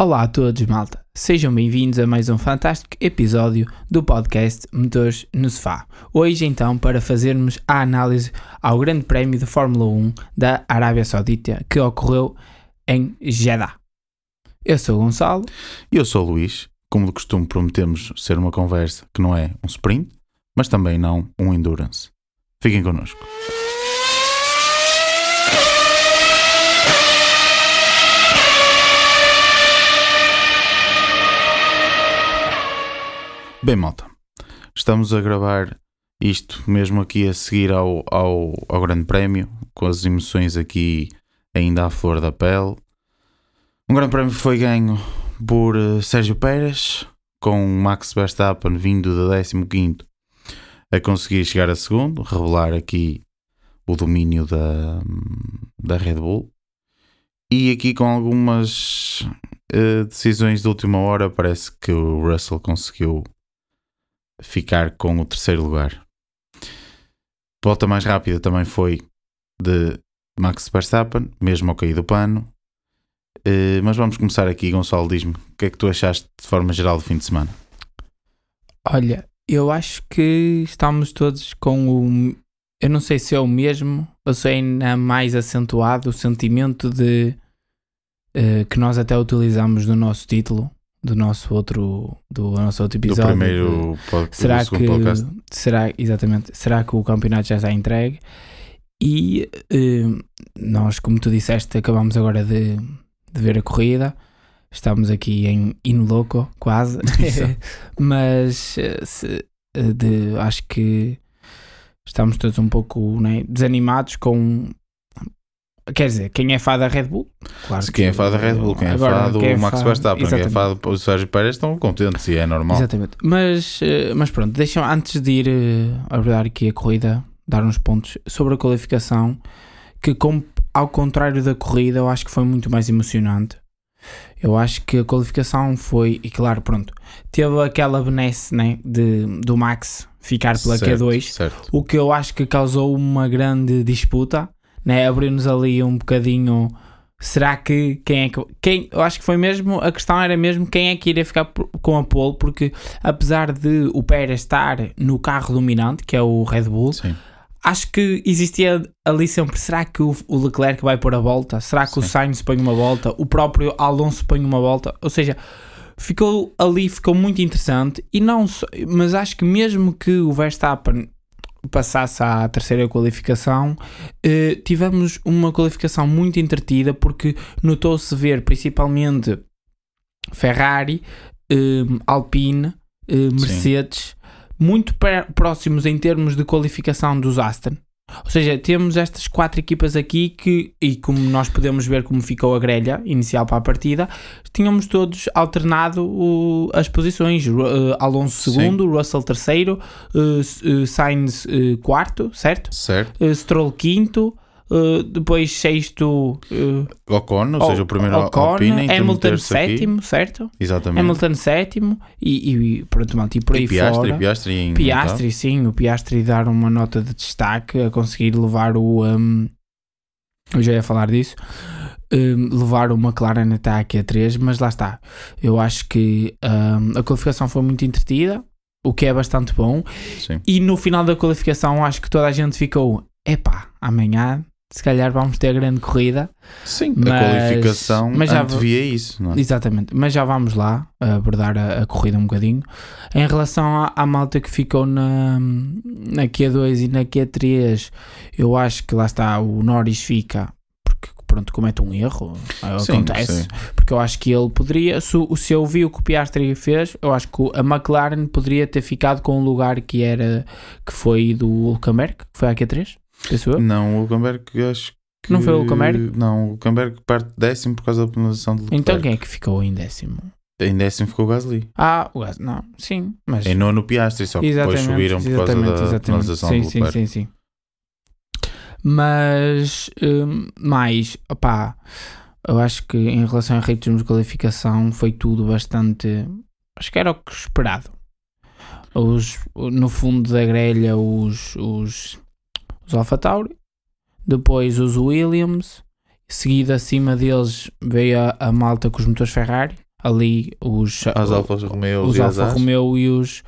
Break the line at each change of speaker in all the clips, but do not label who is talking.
Olá a todos, malta. Sejam bem-vindos a mais um fantástico episódio do podcast Motores no Sofá. Hoje, então, para fazermos a análise ao Grande Prémio de Fórmula 1 da Arábia Saudita que ocorreu em Jeddah. Eu sou o Gonçalo.
E eu sou o Luís. Como de costume, prometemos ser uma conversa que não é um sprint, mas também não um endurance. Fiquem connosco. Bem, malta, estamos a gravar isto mesmo aqui a seguir ao, ao, ao Grande Prémio, com as emoções aqui ainda à flor da pele. Um Grande Prémio foi ganho por uh, Sérgio Pérez, com Max Verstappen vindo da 15 a conseguir chegar a segundo, revelar aqui o domínio da, da Red Bull. E aqui com algumas uh, decisões de última hora, parece que o Russell conseguiu ficar com o terceiro lugar. Volta mais rápida também foi de Max Verstappen, mesmo ao cair do pano. Uh, mas vamos começar aqui, Gonçalo, diz-me, o que é que tu achaste de forma geral do fim de semana?
Olha, eu acho que estamos todos com o. Eu não sei se é o mesmo ou se é ainda mais acentuado o sentimento de. Uh, que nós até utilizamos no nosso título, do nosso outro, do nosso outro episódio.
do primeiro pod,
será que
podcast?
será exatamente será que o campeonato já está entregue e eh, nós como tu disseste acabamos agora de, de ver a corrida estamos aqui em in loco quase mas eh, se- eh, de, acho que estamos todos um pouco né, desanimados com quer dizer quem é fã da Red Bull claro
quem é fã da Red Bull, quem é
Agora,
fã do
é
Max
fã-
Verstappen, quem é fã do Sérgio Pérez estão contentes e é normal.
Exatamente. Mas, eh, mas pronto, deixa antes de ir eh, abordar aqui a corrida, dar uns pontos sobre a qualificação, que ao contrário da corrida, eu acho que foi muito mais emocionante. Eu acho que a qualificação foi, e claro, pronto, teve aquela benesse né, de, do Max ficar pela
Certo,
Q2,
Certo.
o que eu acho que causou uma grande disputa, né? abriu-nos ali um bocadinho. Será que quem é que. Quem, eu acho que foi mesmo. A questão era mesmo quem é que iria ficar com a pole, porque apesar de o Pérez estar no carro dominante, que é o Red Bull,
Sim.
acho que existia ali sempre. Será que o, o Leclerc vai pôr a volta? Será que o
Sim.
Sainz põe uma volta? O próprio Alonso põe uma volta? Ou seja, ficou ali, ficou muito interessante. E não só, mas acho que mesmo que o Verstappen passasse à terceira qualificação, eh, tivemos uma qualificação muito entretida porque notou-se ver principalmente Ferrari, eh, Alpine, eh, Mercedes muito per- próximos em termos de qualificação dos Aston. Ou seja, temos estas quatro equipas aqui que, e como nós podemos ver como ficou a grelha inicial para a partida, tínhamos todos alternado o- as posições. Eh, Alonso
Sim.
segundo, Russell terceiro, eh, Sainz quarto, certo?
Certo.
Stroll quinto, eh, depois sexto eh,
Ocon, ou seja, o primeiro
Ocon,
Alpine,
Hamilton
terceiro aqui.
sétimo, certo?
Exatamente.
Hamilton sétimo e, e pronto, malta, e por aí
e Piastri,
fora.
Piastri em
Piastri, sim, o Piastri dar uma nota de destaque a conseguir levar o. Um, eu já ia falar disso. um, levar o McLaren até à Q3, mas lá está. Eu acho que um, a qualificação foi muito entretida, o que é bastante bom.
Sim.
E no final da qualificação, acho que toda a gente ficou: epá, amanhã se calhar vamos ter a grande corrida.
Sim,
Mas-
a qualificação
mas já
antevia isso, não é?
Exatamente, mas já vamos lá abordar a, a corrida um bocadinho. Em relação à, à malta que ficou na, na Q2 e na Q3, eu acho que lá está, o Norris fica porque pronto, comete um erro,
Sim,
acontece,
sim.
porque eu acho que ele poderia, se, se eu vi o que o Piastri fez, eu acho que a McLaren poderia ter ficado com o lugar que era, que foi do Hulkenberg, que foi a Q3, penso eu.
Não, o Hulkenberg acho que...
Não foi o Hulkenberg?
Não, o Hulkenberg parte décimo por causa da penalização do Leclerc.
Então quem é que ficou em décimo?
Em décimo ficou o Gasly.
Ah, o Gas, não, sim, mas...
Em nono Piastri, só que depois subiram por causa da penalização
sim,
do
sim,
Leclerc.
sim, sim. Mas hum, mais, opá, eu acho que em relação a ritmos de qualificação foi tudo bastante. Acho que era o que esperado. Os, no fundo da grelha, os, os, os Alpha Tauri, depois os Williams, seguido acima deles veio a, a malta com os motores Ferrari, ali os,
As Alfa Romeo
os
e
Alfa
As.
Romeo e os,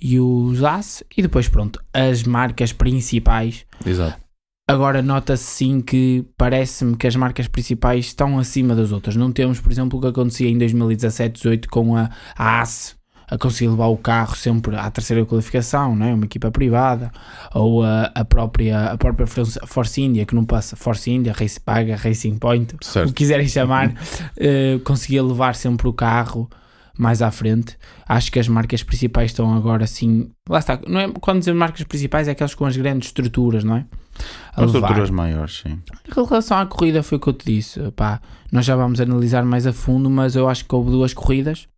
e os As, e depois, pronto, as marcas principais.
Exato.
Agora nota-se sim que parece-me que as marcas principais estão acima das outras. Não temos, por exemplo, o que acontecia em 2017-18 com a, a AS a conseguir levar o carro sempre à terceira qualificação, não é? uma equipa privada, ou a, a própria, a própria Force India, que não passa, Force India, Race Paga, Racing Point, o
Certo.
que quiserem chamar, eh, conseguia levar sempre o carro mais à frente. Acho que as marcas principais estão agora assim. Lá está, não é, quando dizemos marcas principais é aquelas com as grandes estruturas, não é? A
As estruturas maiores, sim.
Em relação à corrida, foi o que eu te disse. Pá, nós já vamos analisar mais a fundo, mas eu acho que houve duas corridas.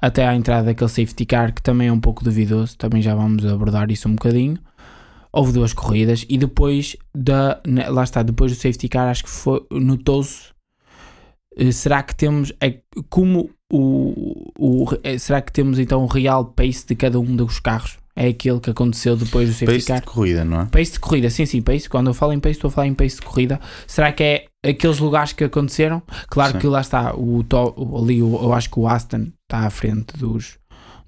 Até à entrada daquele safety car, que também é um pouco duvidoso. Também já vamos abordar isso um bocadinho. Houve duas corridas e depois da. ne- Lá está, depois do safety car, acho que foi. Notou-se. eh, Será que temos. É, como o, o. eh, Será que temos então o real pace de cada um dos carros? É aquele que aconteceu depois do safety
Pace
car?
de corrida, não é?
Pace de corrida, sim, sim, pace. Quando eu falo em pace, estou a falar em pace de corrida. Será que é aqueles lugares que aconteceram? Claro
Sim.
que lá está, o, ali o- eu acho que o Aston está à frente dos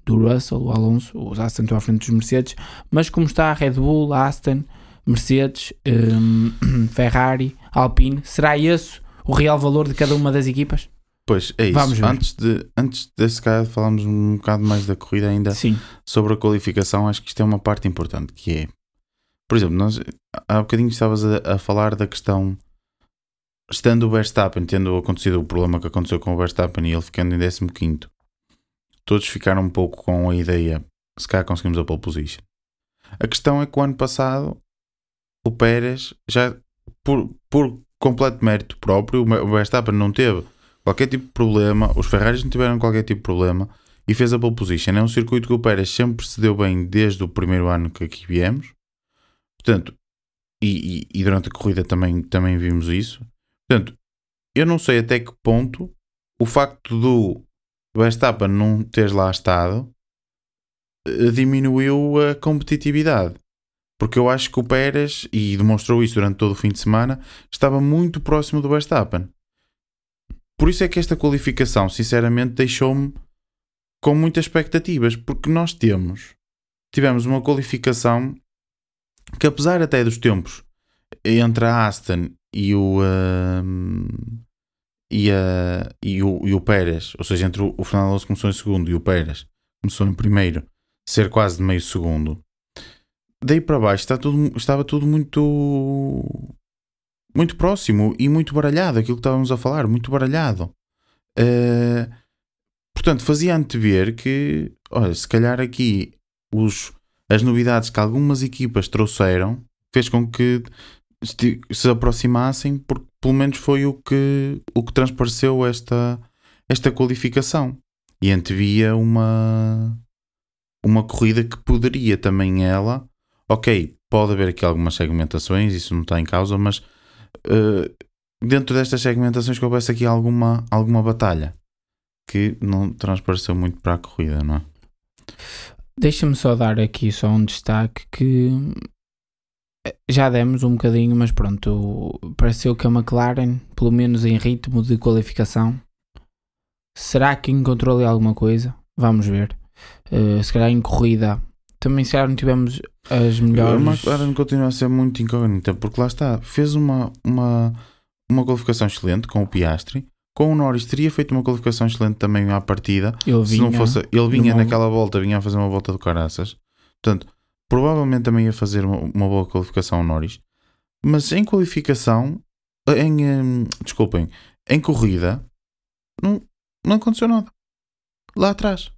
do Russell, o Alonso, os Aston estão à frente dos Mercedes, mas como está a Red Bull, Aston, Mercedes, hum, Ferrari, Alpine, será esse o real valor de cada uma das equipas?
Pois, é isso.
Vamos ver.
Antes, de, antes desse caso, falarmos um bocado mais da corrida ainda.
Sim,
sobre a qualificação, acho que isto é uma parte importante, que é, por exemplo, nós há bocadinho estavas a, a falar da questão, estando o Verstappen, tendo acontecido o problema que aconteceu com o Verstappen e ele ficando em 15º, todos ficaram um pouco com a ideia, se calhar conseguimos a pole position. A questão é que o ano passado, o Pérez, já por, por completo mérito próprio, o Verstappen não teve qualquer tipo de problema, os Ferraris não tiveram qualquer tipo de problema, e fez a pole position. É um circuito que o Pérez sempre se deu bem desde o primeiro ano que aqui viemos. Portanto, e, e- e durante a corrida também, também vimos isso. Portanto, eu não sei até que ponto o facto do Verstappen não ter lá estado eh, diminuiu a competitividade. Porque eu acho que o Pérez, e demonstrou isso durante todo o fim de semana, estava muito próximo do Verstappen. Por isso é que esta qualificação, sinceramente, deixou-me com muitas expectativas, porque nós temos, tivemos uma qualificação que apesar até dos tempos entre a Aston e o ahm, e, a, e, o, e o Pérez, ou seja, entre o, o Fernando Alonso começou em segundo e o Pérez começou em primeiro, ser quase de meio segundo. Daí para baixo está tudo, estava tudo muito muito próximo e muito baralhado, aquilo que estávamos a falar, muito baralhado. Eh, Portanto, fazia antever que, olha, se calhar aqui os, as novidades que algumas equipas trouxeram fez com que se aproximassem, porque pelo menos foi o que, o que transpareceu esta, esta qualificação. E antevia uma, uma corrida que poderia também ela, ok, pode haver aqui algumas segmentações, isso não está em causa, mas eh, dentro destas segmentações que houvesse aqui alguma, alguma batalha que não transpareceu muito para a corrida, não é?
Deixa-me só dar aqui só um destaque que já demos um bocadinho, mas pronto, pareceu que a McLaren, pelo menos em ritmo de qualificação, será que encontrou ali alguma coisa? Vamos ver. Eh, se calhar em corrida, também se calhar não tivemos as
A
melhores.
McLaren continua a ser muito incógnita, porque lá está, fez uma, uma, uma qualificação excelente com o Piastri, com o Norris teria feito uma qualificação excelente também à partida,
Ele
se não
vinha-
fosse, ele vinha naquela volta, vinha a fazer uma volta do caraças, portanto, provavelmente também ia fazer uma, uma boa qualificação Norris, mas em qualificação, em, hum, desculpem, em corrida, não, não aconteceu nada, lá atrás.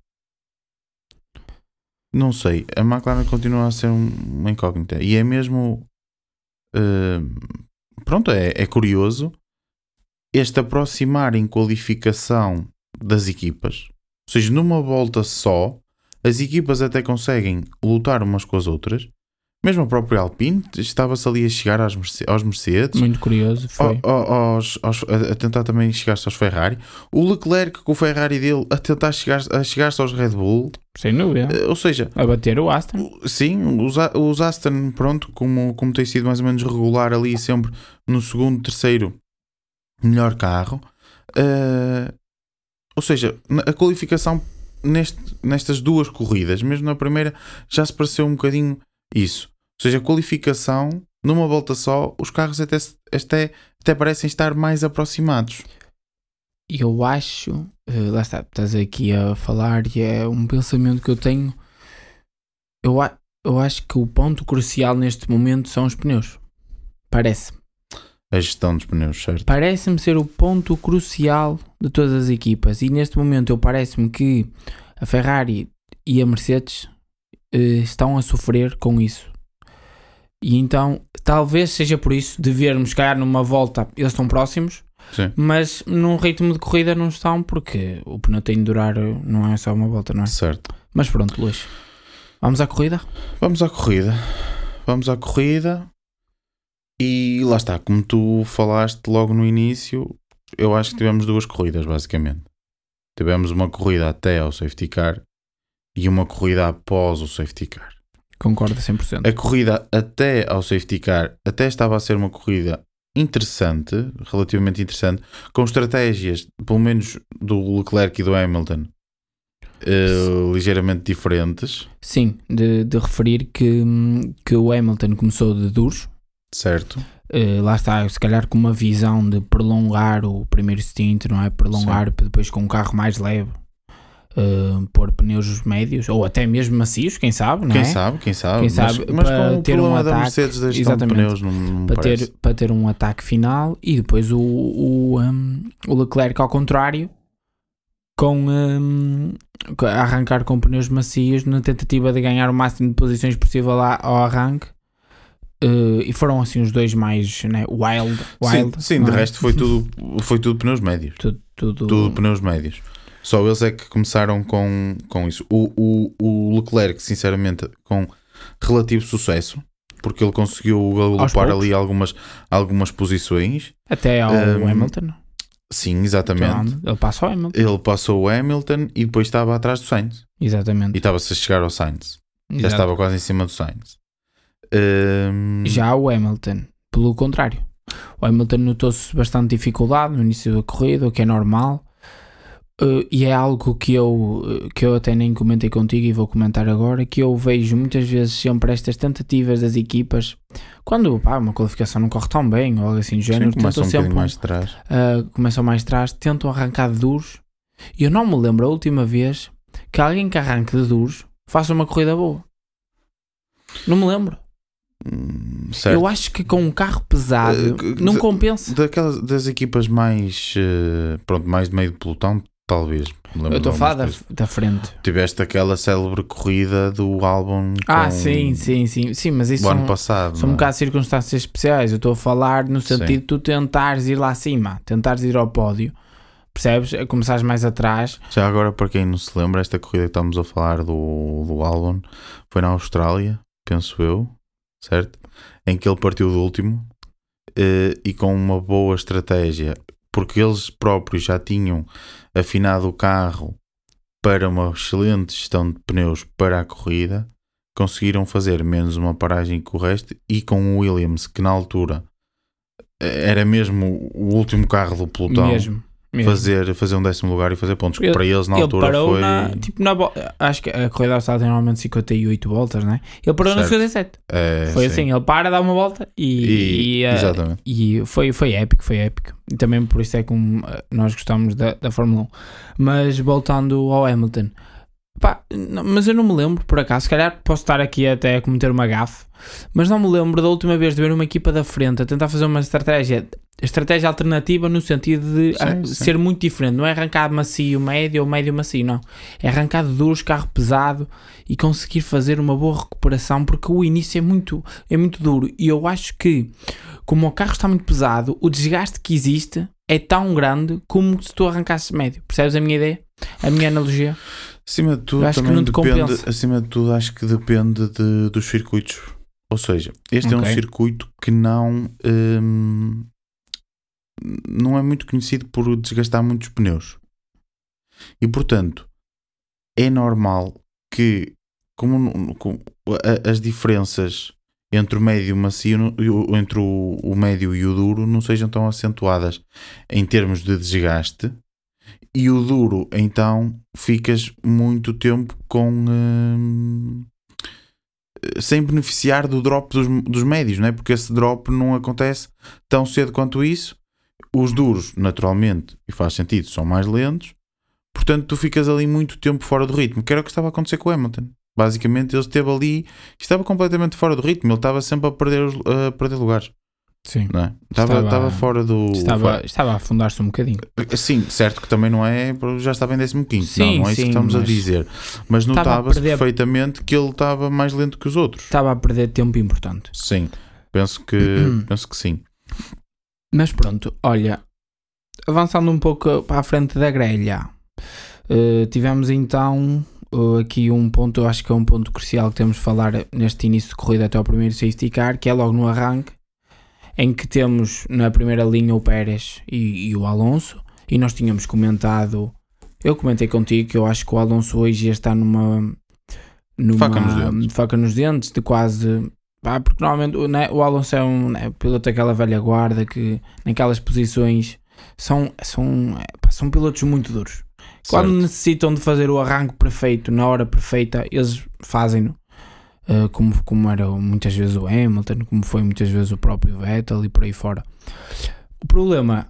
Não sei, a McLaren continua a ser um- uma incógnita. E é mesmo hum, pronto, é, é curioso este aproximar em qualificação das equipas, ou seja, numa volta só, as equipas até conseguem lutar umas com as outras. Mesmo a própria Alpine estava-se ali a chegar às Merce- aos Mercedes,
Muito curioso, foi.
ao- aos- aos- a, a tentar também chegar-se aos Ferrari. O Leclerc com o Ferrari dele a tentar chegar, a chegar-se aos Red Bull.
Sem dúvida.
Eh, Ou seja,
A bater o Aston.
Sim, os, A- os Aston, pronto, como, como tem sido mais ou menos regular ali, sempre no segundo, terceiro melhor carro. Eh, ou seja, na- a qualificação neste, nestas duas corridas, mesmo na primeira, já se pareceu um bocadinho isso. Ou seja, a qualificação, numa volta só, os carros até, até, até parecem estar mais aproximados.
Eu acho, eh, lá está, estás aqui a falar e é um pensamento que eu tenho. Eu, eu acho que o ponto crucial neste momento são os pneus. Parece.
A gestão dos pneus, certo?
Parece-me ser o ponto crucial de todas as equipas. E neste momento eu parece-me que a Ferrari e a Mercedes eh, estão a sofrer com isso. E então, talvez seja por isso de vermos, calhar numa volta, eles estão próximos,
Sim.
mas num ritmo de corrida não estão, porque o pneu tem de durar, não é só uma volta, não é?
Certo.
Mas pronto, Luís. Vamos à corrida?
Vamos à corrida. Vamos à corrida. E lá está, como tu falaste logo no início, eu acho que tivemos duas corridas, basicamente. Tivemos uma corrida até ao safety car e uma corrida após o safety car.
Concordo 100%.
A corrida até ao safety car até estava a ser uma corrida interessante, relativamente interessante, com estratégias, pelo menos do Leclerc e do Hamilton, eh, ligeiramente diferentes,
Sim, de, de referir que, hum, que o Hamilton começou de duros,
certo?
Eh, lá está, se calhar com uma visão de prolongar o primeiro stint, não é? Prolongar depois com um carro mais leve, eh, pôr pneus médios ou até mesmo macios, quem sabe, não
Quem
é?
sabe, quem sabe.
Quem sabe,
mas
para
com
ter um ataque,
Mercedes da
exatamente.
pneus não, não
Para
parece.
ter, para ter um ataque final e depois o, o, hum, o Leclerc ao contrário, com, a arrancar com pneus macios na tentativa de ganhar o máximo de posições possível lá ao arranque. Eh, e foram assim os dois mais né, wild, wild.
sim, sim de
é?
resto foi tudo, foi tudo pneus médios.
tudo, tudo,
Tudo pneus médios. Só eles é que começaram com, com isso. O, o, o Leclerc, sinceramente, com relativo sucesso, porque ele conseguiu galopar ali algumas, algumas posições.
até ao
Hum,
Hamilton.
Sim, exatamente.
Então, ele passa ao Hamilton.
Ele passou o Hamilton e depois estava atrás do Sainz. E
Exatamente.
estava-se a chegar ao Sainz. Já
Exato.
estava quase em cima do Sainz. Hum,
Já o Hamilton, pelo contrário. O Hamilton notou-se bastante dificuldade no início da corrida, o que é normal. Uh, e é algo que eu, uh, que eu até nem comentei contigo e vou comentar agora, que eu vejo muitas vezes sempre estas tentativas das equipas, quando pá, uma qualificação não corre tão bem, ou algo assim do
sim,
género,
começa
tentam
um
sempre,
mais trás.
uh, começam mais atrás, tentam arrancar de duros, e eu não me lembro a última vez que alguém que arranque de duros faça uma corrida boa. Não me lembro.
Hum, certo.
Eu acho que com um carro pesado
Uh,
não
de-
compensa.
Daquelas, das equipas mais, eh, pronto, mais de meio de pelotão, talvez.
Eu estou a falar da, da frente.
Tiveste aquela célebre corrida do álbum
Ah, sim, sim, sim. Sim, mas isso
do ano
são,
passado.
são um
é?
bocado de circunstâncias especiais. Eu estou a falar no sentido
Sim.
de tu tentares ir lá acima, tentares ir ao pódio. Percebes? A Começares mais atrás.
Já agora, para quem não se lembra, esta corrida que estamos a falar do, do álbum foi na Austrália, penso eu, certo? Em que ele partiu do último eh, e com uma boa estratégia, porque eles próprios já tinham afinado o carro para uma excelente gestão de pneus para a corrida, conseguiram fazer menos uma paragem que o resto e com o Williams, que na altura eh, era mesmo o último carro do pelotão,
Mesmo. Mesmo.
fazer, fazer um décimo lugar e fazer pontos. que
Ele-
para eles na
Ele
altura foi.
na. Tipo, na Acho que a corrida está tem normalmente 58 voltas, né? Ele parou no
Certo.
57.
é,
Foi
sim.
assim, ele para, dá uma volta e.
E,
e, eh,
exatamente.
E foi, foi épico, foi épico. E também por isso é que um, nós gostamos da, da Fórmula 1. Mas voltando ao Hamilton, pá, não- mas eu não me lembro, por acaso, se calhar posso estar aqui até a cometer uma gafe, mas não me lembro da última vez de ver uma equipa da frente a tentar fazer uma estratégia, estratégia alternativa no sentido de
Sim,
ah,
sim.
ser muito diferente. Não é arrancar macio médio ou médio macio, não. É arrancar duros, carro pesado e conseguir fazer uma boa recuperação, porque o início é muito, é muito duro. E eu acho que, como o carro está muito pesado, o desgaste que existe é tão grande como se tu arrancasses médio. Percebes a minha ideia? A minha analogia?
Acima de tudo,
acho que não
depende, acima de tudo, acho que depende de- dos circuitos. Ou seja, este é um circuito que não, hum, não é muito conhecido por desgastar muitos pneus. E portanto, é normal que como, no- com- a- as diferenças entre o médio e o macio, entre o, o médio e o duro não sejam tão acentuadas em termos de desgaste e o duro, então, ficas muito tempo com. hum, sem beneficiar do drop dos, dos médios, não é? Porque esse drop não acontece tão cedo quanto isso. Os duros, naturalmente, e faz sentido, são mais lentos. Portanto, tu ficas ali muito tempo fora do ritmo, que era o que estava a acontecer com o Hamilton. Basicamente, ele esteve ali, estava completamente fora do ritmo, ele estava sempre a perder, os- a perder lugares,
Sim.
é? Estava,
Estava-
estava fora do.
Estava, estava a afundar-se um bocadinho.
Sim, certo que também não é, já estava em 15, não,
Sim,
não é isso
sim,
que estamos a dizer. Mas notava-se perfeitamente que ele estava mais lento que os outros.
Estava a perder tempo importante.
Sim, penso que,
Uhum.
penso que sim.
Mas pronto, olha, avançando um pouco para a frente da grelha, eh, tivemos então eh, aqui um ponto, eu acho que é um ponto crucial que temos de falar neste início de corrida até ao primeiro safety car, que é logo no arranque, em que temos na primeira linha o Pérez e, e o Alonso, e nós tínhamos comentado, eu comentei contigo que eu acho que o Alonso hoje estar numa, numa
Faca nos dentes.
faca nos dentes, de quase Pá, porque normalmente o- né, o Alonso é um né, piloto daquela velha guarda que naquelas posições são, são, pá, são pilotos muito duros. Quando
Certo.
necessitam de fazer o arranque perfeito na hora perfeita, eles fazem-no. Uh, como, como era muitas vezes o Hamilton, como foi muitas vezes o próprio Vettel e por aí fora. O problema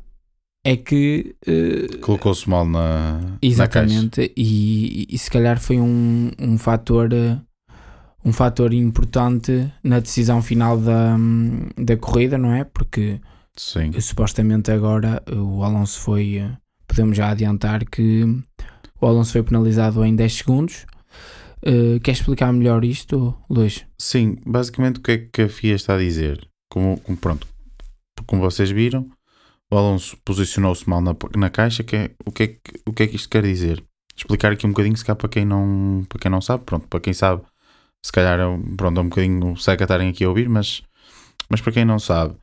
é que uh,
Colocou-se mal na, na caixa.
Exatamente, e, e se calhar foi um, um fator eh, um fator importante na decisão final da, da corrida, não é? Porque
Sim.
eh, supostamente agora eh, o Alonso foi, eh, podemos já adiantar que o Alonso foi penalizado em 10 segundos. Eh, quer explicar melhor isto, Luís?
Sim, basicamente o que é que a FIA está a dizer? Como, como- pronto, como vocês viram, o Alonso posicionou-se mal na, na caixa. Que é- o, que é que, o que é que isto quer dizer? Explicar aqui um bocadinho, se calhar para quem não, para quem não sabe, pronto, para quem sabe, se calhar é pronto, é um bocadinho seca estarem aqui a ouvir, mas, mas para quem não sabe,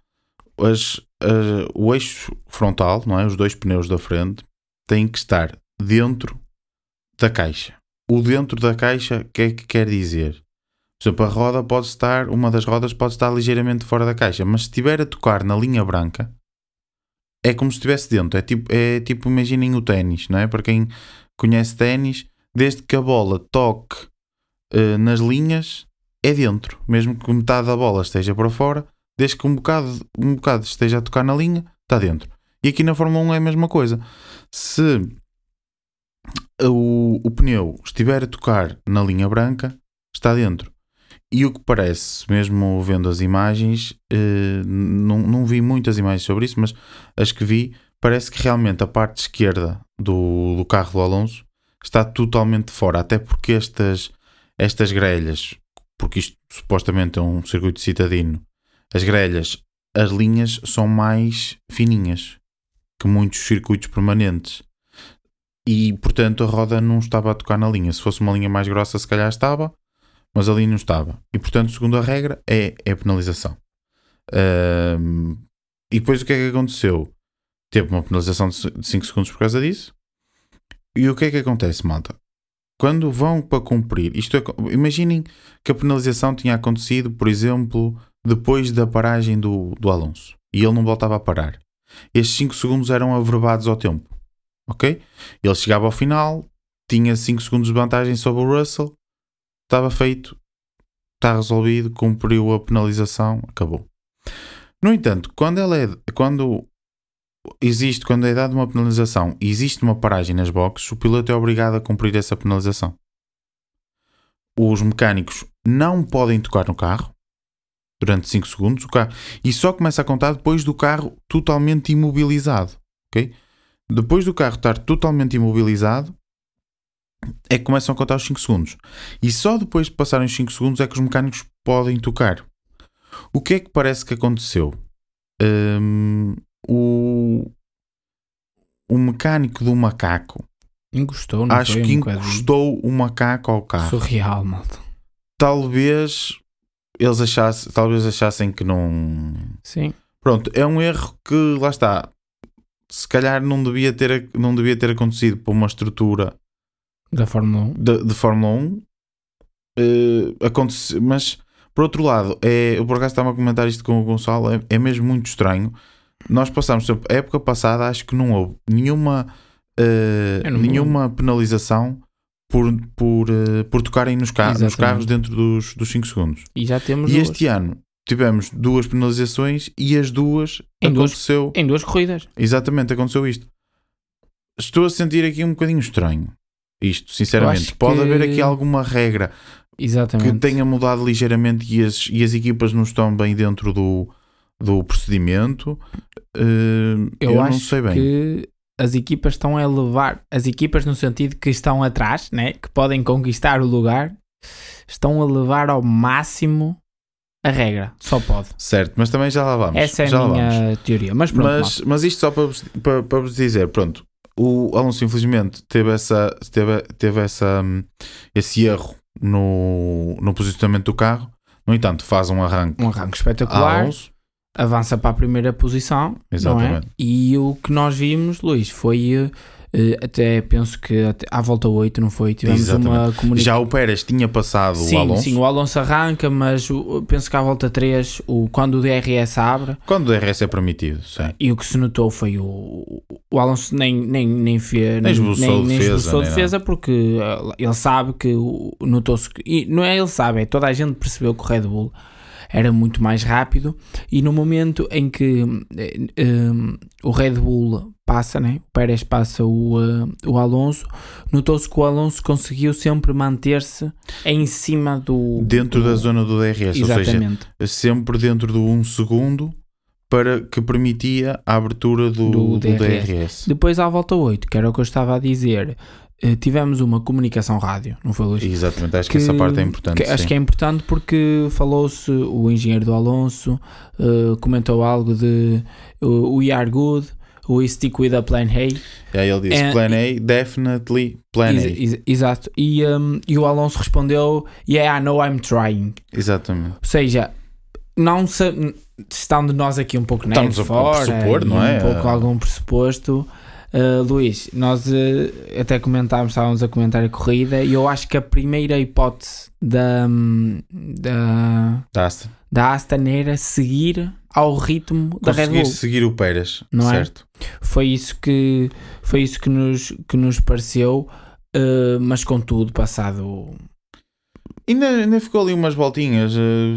as, a- o eixo frontal, não é? os dois pneus da frente, têm que estar dentro da caixa. O dentro da caixa, o que é que quer dizer? Por exemplo, a roda pode estar, uma das rodas pode estar ligeiramente fora da caixa, mas se estiver a tocar na linha branca, é como se estivesse dentro. É tipo, é tipo imaginem o ténis, não é? Para quem conhece ténis, desde que a bola toque eh, nas linhas, é dentro. Mesmo que metade da bola esteja para fora, desde que um bocado, um bocado esteja a tocar na linha, está dentro. E aqui na Fórmula 1 é a mesma coisa. Se o, o pneu estiver a tocar na linha branca, está dentro. E o que parece, mesmo vendo as imagens, eh, não, não vi muitas imagens sobre isso, mas as que vi, parece que realmente a parte esquerda do, do carro do Alonso está totalmente fora, até porque estas, estas grelhas, porque isto supostamente é um circuito citadino, as grelhas, as linhas são mais fininhas que muitos circuitos permanentes. E portanto a roda não estava a tocar na linha. Se fosse uma linha mais grossa, se calhar estava, mas ali não estava. E portanto, segundo a regra, é, é penalização. Ahm, e depois o que é que aconteceu? Teve uma penalização de 5 segundos por causa disso. E o que é que acontece, malta? Quando vão para cumprir, isto é, imaginem que a penalização tinha acontecido, por exemplo, depois da paragem do, do Alonso e ele não voltava a parar. Estes 5 segundos eram averbados ao tempo, ok? Ele chegava ao final, tinha 5 segundos de vantagem sobre o Russell, estava feito, está resolvido, cumpriu a penalização, acabou. No entanto, quando ela é, quando existe, quando é dada uma penalização e existe uma paragem nas boxes, o piloto é obrigado a cumprir essa penalização. Os mecânicos não podem tocar no carro durante 5 segundos o carro, e só começa a contar depois do carro totalmente imobilizado. ok? Depois do carro estar totalmente imobilizado, é que começam a contar os 5 segundos. E só depois de passarem os 5 segundos é que os mecânicos podem tocar. O que é que parece que aconteceu? Hum, o, o mecânico do macaco
Encostou, não
acho
foi?
que
Um
encostou o macaco ao carro.
Surreal, malta.
Talvez eles achassem, talvez achassem que não.
Sim.
Pronto, é um erro que lá está. Se calhar não devia ter, não devia ter acontecido para uma estrutura
Da Fórmula 1.
de, de Fórmula 1. Eh, acontece, mas por outro lado, é, eu por acaso estava a comentar isto com o Gonçalo, é, é mesmo muito estranho. Nós passámos, por a época passada, acho que não houve nenhuma
não me
nenhuma penalização por, por, eh, por tocarem nos, ca- nos carros dentro dos, dos 5 segundos.
E já temos
E
duas.
este ano tivemos duas penalizações e as duas
Em duas-
aconteceu.
em duas corridas.
Exatamente, aconteceu isto. Estou a sentir aqui um bocadinho estranho. Isto, sinceramente. Pode
que-
haver aqui alguma regra que
Exatamente.
tenha mudado ligeiramente e as, e as equipas não estão bem dentro do, do procedimento. Eh,
Eu,
eu
acho
não sei bem.
que as equipas estão a levar, as equipas no sentido que estão atrás, né, que podem conquistar o lugar, estão a levar ao máximo a regra. Só pode.
Certo, mas também já lá vamos.
Essa é
já
a minha
vamos.
teoria. Mas pronto,
Mas, mas isto só para vos, para, para vos dizer, pronto, o Alonso infelizmente teve, essa, teve, teve essa, hum, esse erro no, no posicionamento do carro. No entanto, faz um arranque
um arranque espetacular,
Alonso.
avança para a primeira posição, não é?
Exatamente.
E o que nós vimos, Luís, foi eh, até penso que até, à volta 8, não foi? Tivemos uma
Exatamente.
comunicação.
Já o Pérez tinha passado
Sim,
o Alonso.
sim, o Alonso arranca, mas o- penso que à volta 3, o, quando o DRS abre,
Quando o DRS é permitido, sim.
e o que se notou foi o, o Alonso nem, nem, nem, fez,
Nem esboçou
nem,
defesa, nem
defesa porque eh, ele sabe que notou-se e não é ele sabe, é toda a gente percebeu que o Red Bull era muito mais rápido e no momento em que eh, eh, o Red Bull passa, né? o Pérez passa o, eh, o Alonso, notou-se que o Alonso conseguiu sempre manter-se em cima do
Dentro
do-
da zona do DRS, ou seja,
Exatamente.
sempre dentro do 1 segundo para que permitia a abertura do,
Do
do
DRS.
DRS.
Depois, à volta 8, que era o que eu estava a dizer, eh, tivemos uma comunicação rádio, não foi, Luís?
Exatamente, acho que, essa parte é importante.
que acho que é importante porque falou-se, o engenheiro do Alonso eh, comentou algo de uh, We are good, we stick with a plan A.
Aí ele disse:
É-
Plan A, definitely Plan
Ex-
A.
ex- exato. E, um, e o Alonso respondeu: Yeah, I know I'm trying.
Exatamente.
Ou seja, não sa- estando nós aqui um pouco
Estamos
de
a-
fora,
pressupor, não é?
Um pouco algum pressuposto. Uh, Luís, nós uh, até comentámos, estávamos a comentar a corrida e eu acho que a primeira hipótese da, da,
Da Aston.
da Aston era seguir ao ritmo da Red Bull.
seguir o Pérez,
Não é?
certo?
Foi isso que, foi isso que, nos, que nos pareceu, uh, mas contudo, passado
Ainda, ainda ficou ali umas voltinhas, eh,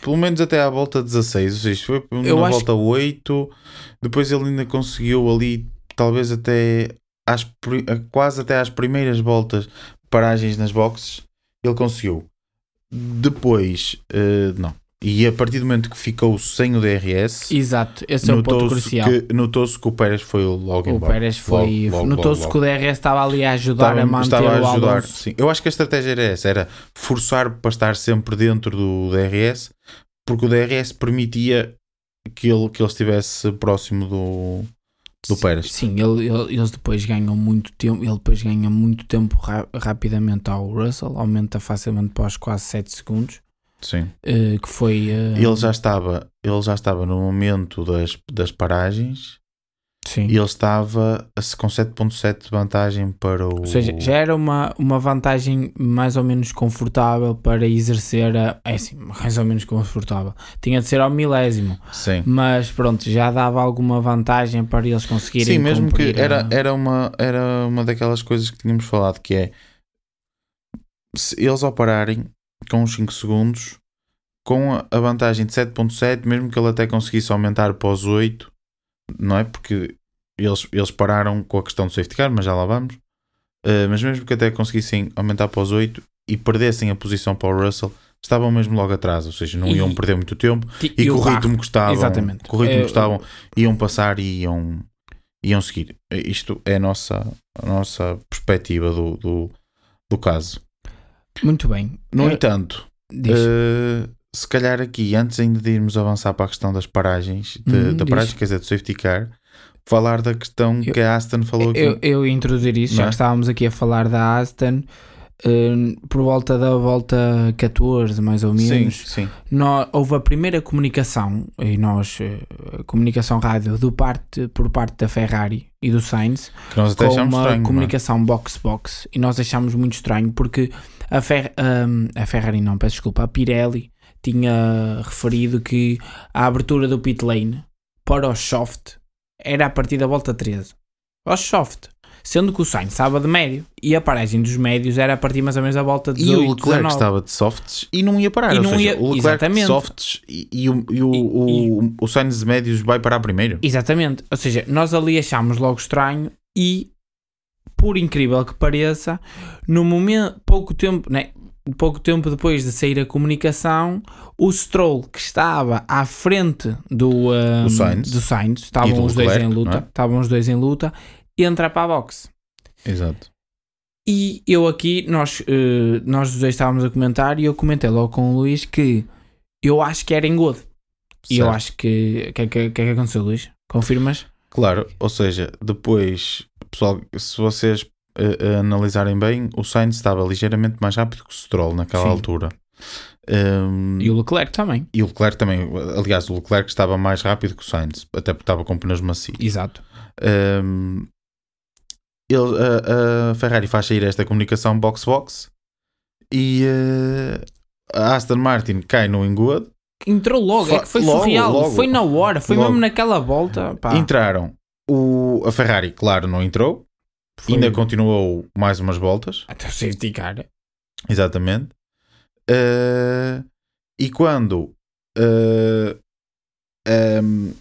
pelo menos até à volta 16. Ou seja, foi
Eu
na
acho
volta 8. Depois ele ainda conseguiu ali, talvez até às, a- quase até às primeiras voltas, paragens nas boxes. Ele conseguiu. Depois, eh, não. E a partir do momento que ficou sem o DRS,
Exato, esse é o ponto crucial.
notou-se que o Pérez foi logo
O
embora.
Pérez foi. Notou-se que o DRS estava ali a ajudar a
estava,
manter
estava a
o
ajudar.
Alonso.
Sim. Eu acho que a estratégia era essa: era forçar para estar sempre dentro do DRS, porque o DRS permitia que ele, que ele estivesse próximo do, do Pérez.
Sim, ele- ele- eles depois ganham muito tempo. Ele depois ganha muito tempo ra- rapidamente ao Russell, aumenta facilmente para os quase 7 segundos.
Sim.
eh, que foi. eh,
Ele já estava, ele já estava no momento das, das paragens
Sim.
e ele estava com 7.7 de vantagem para o.
Ou seja, já era uma, uma vantagem mais ou menos confortável para exercer a. É assim, mais ou menos confortável. Tinha de ser ao milésimo.
Sim.
Mas pronto, já dava alguma vantagem para eles conseguirem.
Sim, mesmo que era,
a-
era, uma, era uma daquelas coisas que tínhamos falado que é se eles ao pararem com os 5 segundos com a- vantagem de 7.7, mesmo que ele até conseguisse aumentar para os 8, não é? Porque eles, eles pararam com a questão do safety car, mas já lá vamos. Uh, mas mesmo que até conseguissem aumentar para os 8 e perdessem a posição para o Russell, estavam mesmo logo atrás, ou seja, não
E-
iam perder muito tempo e,
o
com o ritmo que estavam,
Exatamente.
com o ritmo
É,
que estavam, iam passar e iam, iam seguir. Isto é a nossa, a nossa perspectiva do, do, do caso.
Muito bem.
No
Eh,
entanto, eh, se calhar aqui, antes ainda de irmos avançar para a questão das paragens, de-
Uhum,
da
diz.
paragem, quer dizer, do safety car, falar da questão
Eu-
que a Aston falou aqui.
eu, eu ia introduzir isso,
Não
já
é?
que estávamos aqui a falar da Aston. eh, por volta da volta 14, mais ou
sim,
menos,
sim.
nó- houve a primeira comunicação, e nós, comunicação rádio do parte, por parte da Ferrari e do Sainz,
Que nós até
com uma
estranho. é?
comunicação box-box e nós achámos muito estranho porque a, Fer hum, a Ferrari não, peço desculpa, a Pirelli tinha referido que a abertura do pit lane para o soft era a partir da volta 13. Ao soft. Sendo que o Sainz estava de médio e a paragem dos médios era a partir mais ou menos da volta de
E
18,
o Leclerc
19.
estava de softs e não ia parar.
E
ou
não
seja,
ia-
o Leclerc
exatamente.
de softs e, e o, e o,
E-
o, o Sainz de médios vai parar primeiro.
Exatamente. Ou seja, nós ali achámos logo estranho e, por incrível que pareça, no momento, pouco tempo, né, pouco tempo depois de sair a comunicação, o Stroll, que estava à frente do, um,
Sainz.
do Sainz, estavam
do
os dois em luta,
é?
estavam os dois em luta, entra para a box.
Exato.
E eu aqui, nós, eh, nós os dois estávamos a comentar e eu comentei logo com o Luís que eu acho que era em good. E eu acho que. O que, que, que é que aconteceu, Luís? Confirmas?
Claro, ou seja, depois, pessoal, se vocês eh, analisarem bem, o Sainz estava ligeiramente mais rápido que o Stroll naquela
Sim.
altura. Um,
E o Leclerc também.
e o Leclerc também, aliás, o Leclerc estava mais rápido que o Sainz, até porque estava com pneus macios.
Exato.
Um, ele, a, a Ferrari faz sair esta comunicação box-box e eh, a Aston Martin cai no engodo.
Entrou logo, é
Fa-
que foi
logo,
surreal.
logo.
foi na hora, foi
Logo.
mesmo naquela volta. Pá,
Entraram. O, a Ferrari, claro, não entrou.
foi-
Ainda continuou mais umas voltas.
Até o safety car.
Exatamente. Eh, e quando. eh, ehm,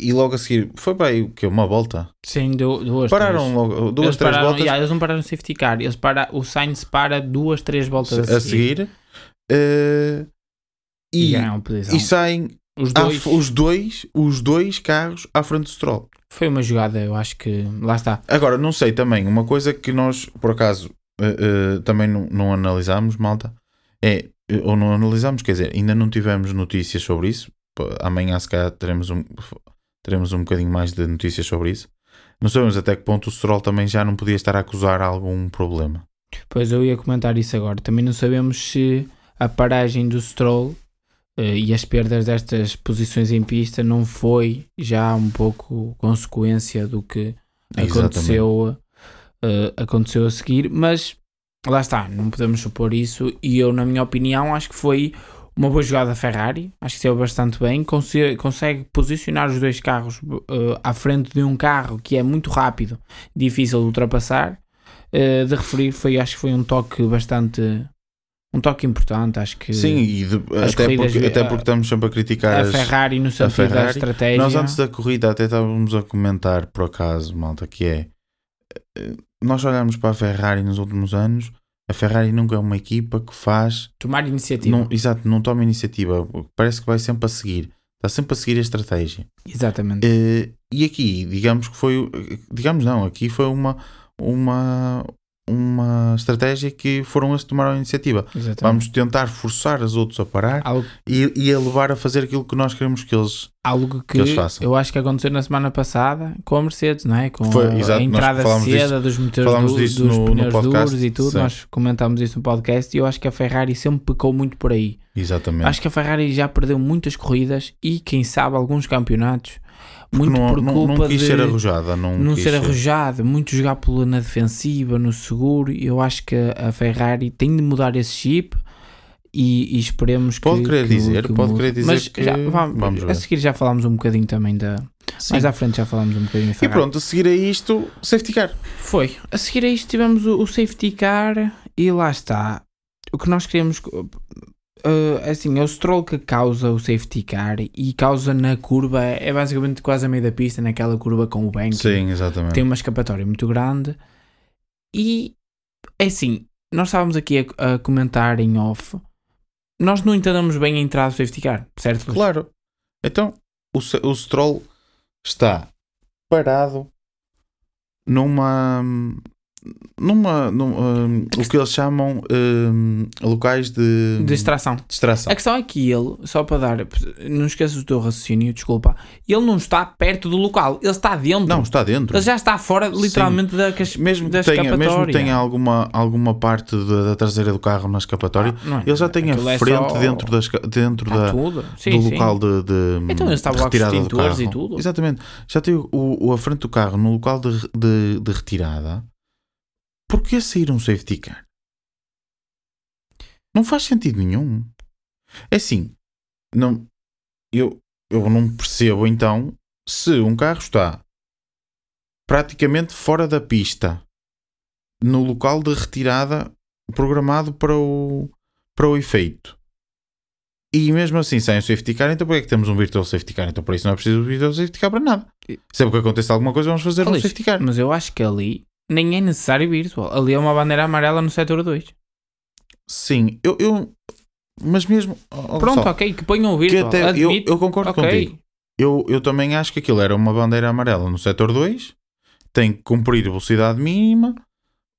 e logo a seguir. Foi bem o que? Uma volta?
Sim, du- duas.
Pararam
três.
logo. Duas,
eles
três
pararam,
voltas
yeah, eles não pararam no safety car. Eles para, o Sainz para duas, três voltas
a seguir. eh,
E,
e,
a posição.
e saem
Os dois.
os, dois, os dois carros à frente do Stroll.
Foi uma jogada, eu acho que. Lá está.
Agora, não sei também, uma coisa que nós, por acaso, eh, eh, também não, não analisámos, malta, é, eh, ou não analisámos, quer dizer, ainda não tivemos notícias sobre isso. Amanhã, se calhar, teremos um, teremos um bocadinho mais de notícias sobre isso. Não sabemos até que ponto o Stroll também já não podia estar a acusar algum problema.
Pois eu ia comentar isso agora. Também não sabemos se a paragem do Stroll e as perdas destas posições em pista não foi já um pouco consequência do que aconteceu, eh, aconteceu a seguir, mas lá está, não podemos supor isso. E eu, na minha opinião, acho que foi uma boa jogada da Ferrari. Acho que saiu bastante bem. Consegue, consegue posicionar os dois carros eh, à frente de um carro que é muito rápido, difícil de ultrapassar. Eh, de referir, foi, acho que foi um toque bastante. Um toque importante, acho que
Sim, e de- até,
corridas,
porque, até porque estamos sempre a criticar
a
as,
Ferrari no sentido da
Ferrari,
estratégia.
Nós antes da corrida até estávamos a comentar, por acaso, malta, que é eh, nós olhamos para a Ferrari nos últimos anos, a Ferrari nunca é uma equipa que faz,
Tomar iniciativa.
não, exato, não toma iniciativa, parece que vai sempre a seguir, está sempre a seguir a estratégia.
Exatamente.
Eh, e aqui, digamos que foi, digamos não, aqui foi uma, uma, uma estratégia que foram eles que tomaram a iniciativa.
Exatamente.
Vamos tentar forçar os outros a parar
Algo,
e, e a levar a fazer aquilo que nós queremos que eles
algo que,
Que
eu acho que aconteceu na semana passada com a Mercedes, não é? Com
Foi,
a,
exato,
a entrada cedo dos motores
falámos
du-
disso
dos
no- no
pneus
podcast,
duros e tudo.
sim.
Nós comentámos isso no podcast e eu acho que a Ferrari sempre pecou muito por aí.
Exatamente.
Acho que a Ferrari já perdeu muitas corridas e quem sabe alguns campeonatos. Muito
não,
por
não,
culpa
não quis
de
ser arrojada. Não,
não
quis
ser arrojado, muito jogar pela na defensiva, no seguro. Eu acho que a Ferrari tem de mudar esse chip e, e esperemos
Pode
que.
querer
que-
dizer,
que
pode
mude.
querer dizer
Mas
que-
já, vamos,
vamos
a seguir já falámos um bocadinho também da.
Sim.
Mais à frente já falámos um bocadinho da
E pronto, a seguir a isto, safety car.
Foi. A seguir a isto tivemos o, o safety car e lá está. O que nós queremos. Uh, assim, é o Stroll que causa o safety car e causa na curva, é basicamente quase a meio da pista, naquela curva com o bank.
Sim, exatamente.
Tem uma escapatória muito grande e é assim, nós estávamos aqui a, a comentar em off. Nós não entendemos bem a entrada do safety car, certo?
Claro. Então, o, o Stroll está parado numa. Numa. num, um, o que eles chamam um, locais de.
De extração.
distração.
A questão é que ele, só para dar, não esqueças do teu raciocínio, desculpa, ele não está perto do local, ele está dentro.
Não, está dentro.
Ele já está fora, literalmente, da, cas-
Mesmo
da
que tenha, mesmo que tenha alguma, alguma parte da, da traseira do carro na escapatória,
Ah, não é
ele já tem a
aquilo é
frente
só-
dentro, da, esca- dentro
Está
da.
Sim,
do
sim.
local de, de,
Então ele estava lá com os
retirada do
extintores e
carro.
tudo.
Exatamente. Já tem o, o- a frente do carro no local de, de, de retirada. Porquê sair um safety car? Não faz sentido nenhum. É assim, não, eu, eu não percebo então se um carro está praticamente fora da pista, no local de retirada programado para o, para o efeito. E mesmo assim, sem o safety car, então para que temos um virtual safety car? Então por isso não é preciso um virtual safety car para nada. Sempre que aconteça alguma coisa, vamos fazer um safety car.
Mas eu acho que ali nem é necessário virtual. Ali é uma bandeira amarela no setor 2.
Sim, eu. eu mas mesmo.
Pronto,
só,
ok, que ponham o virtual.
até, eu, eu concordo
ok.
contigo. Eu, eu também acho que aquilo era uma bandeira amarela no setor 2, tem que cumprir velocidade mínima,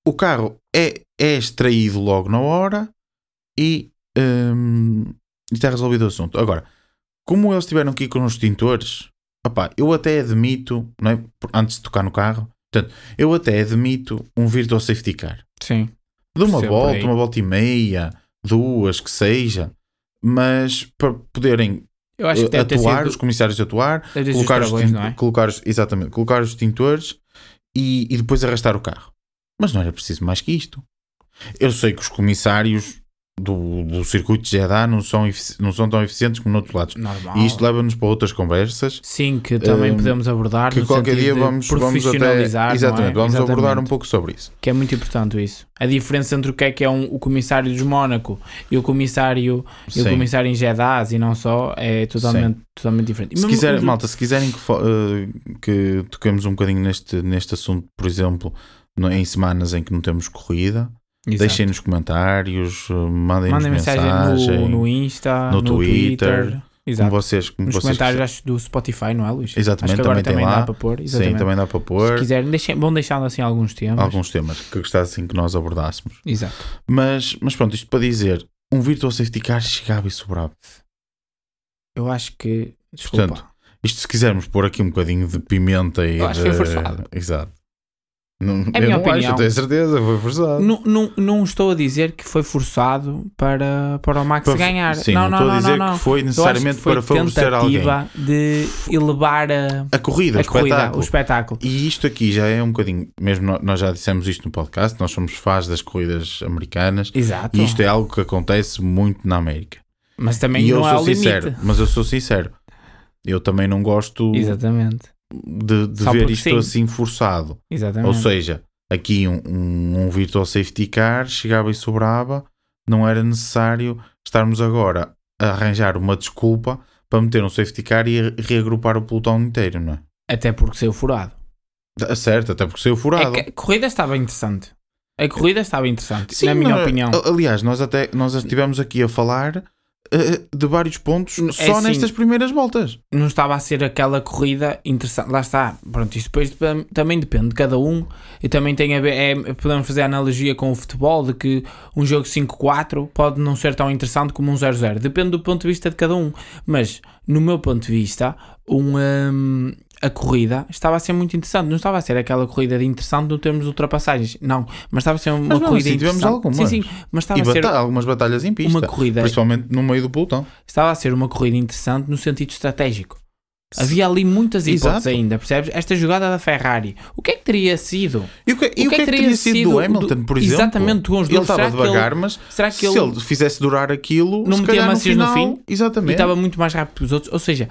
o carro é, é extraído logo na hora e, hum, e está resolvido o assunto. Agora, como eles tiveram que ir com os extintores, opá, eu até admito, não é? Antes de tocar no carro, portanto, eu até admito um virtual safety car.
Sim.
De uma volta, uma volta e meia, duas, que seja, mas para poderem
Eu acho que
atuar,
sido...
os comissários atuar, colocar
os
os,
travões,
extin-
não é?
colocar os- exatamente, colocar os extintores e, e depois arrastar o carro. Mas não era preciso mais que isto. Eu sei que os comissários do, do circuito de Jeddah não são, não são tão eficientes como noutros lados.
Normal.
E isto leva-nos para outras conversas
Sim, que também
Hum,
podemos abordar
que qualquer dia vamos, vamos até,
profissionalizar, é?
exatamente, vamos abordar um
Exatamente.
pouco sobre isso.
Que é muito importante isso. A diferença entre o que é que é um, o comissário dos Mónaco e o comissário, e o comissário em Jeddah e não só é totalmente, totalmente diferente.
Se
os-
malta, se quiserem que, eh, que toquemos um bocadinho neste, neste assunto, por exemplo, no- em semanas em que não temos corrida,
Exato.
deixem nos comentários, eh, mandem-nos
Mandem mensagem,
mensagem,
no, no Insta,
no
no,
Twitter,
Twitter.
como
Exato.
vocês, como
Nos
vocês
comentários acho, do Spotify, não é, Luís?
Exatamente,
acho que agora
também
também, dá para pôr.
Sim,
Exatamente.
também dá para
Se
pôr
quiserem, deixem, vão deixando assim alguns temas.
alguns temas que gostassem que nós abordássemos.
Exato.
Mas, mas pronto, isto para dizer, um virtual safety car chegava e sobrava.
Eu acho que. Desculpa.
Portanto, Isto se quisermos pôr aqui um bocadinho de pimenta e
Eu acho
de...
que foi forçado.
Exato. Não,
É
eu não acho,
opinião.
eu tenho certeza, foi forçado.
Não, não, não estou a dizer que foi forçado para, para o Max
Para-
ganhar.
Sim,
não,
não, estou a dizer que foi
Eu acho
necessariamente
que foi
para favorecer alguém.
de elevar a,
A corrida,
a
o
corrida,
espetáculo.
o espetáculo.
E isto aqui já é um bocadinho, mesmo nó- nós já dissemos isto no podcast, nós somos fãs das corridas americanas
Exato.
e isto é algo que acontece muito na América.
Mas também
e eu
não é
sou
limite.
sincero, mas eu sou sincero. Eu também não gosto
Exatamente.
De, de ver isto
sim.
assim forçado.
Exatamente.
Ou seja, aqui um, um, um virtual safety car chegava e sobrava, não era necessário estarmos agora a arranjar uma desculpa para meter um safety car e reagrupar o pelotão inteiro, não é?
Até porque saiu furado.
Certo, até porque saiu furado.
É a corrida estava interessante. A corrida estava interessante,
Sim,
na minha
não,
opinião.
Aliás, nós até nós estivemos aqui a falar de vários pontos
É
só
assim,
nestas primeiras voltas.
não estava a ser aquela corrida interessante. Lá está. Pronto, isso depois dep- também depende de cada um. E também tem a ver. é- podemos fazer a analogia com o futebol de que um jogo 5-4 pode não ser tão interessante como um 0-0. Depende do ponto de vista de cada um. Mas, no meu ponto de vista, um, hum, a corrida estava a ser muito interessante. Não estava a ser aquela corrida de interessante no termos de ultrapassagens. Não. Mas estava a ser uma
Mas
corrida
assim tivemos
interessante.
algumas.
Sim, sim. Mas estava
E
a ser
algumas batalhas em pista,
uma corrida.
principalmente no meio do pelotão.
Estava a ser uma corrida interessante no sentido estratégico. Havia ali muitas hipóteses
Exato.
ainda, percebes? Esta jogada da Ferrari, o que é que teria sido?
E o que, e o que é que teria sido do Hamilton, por exemplo?
Exatamente, com os
Ele
dois.
estava
ele-
devagar, mas
Será que
se
ele,
ele fizesse durar aquilo,
Não metia
no
macias no
final,
fim? e
Exatamente.
estava muito mais rápido que os outros? Ou seja,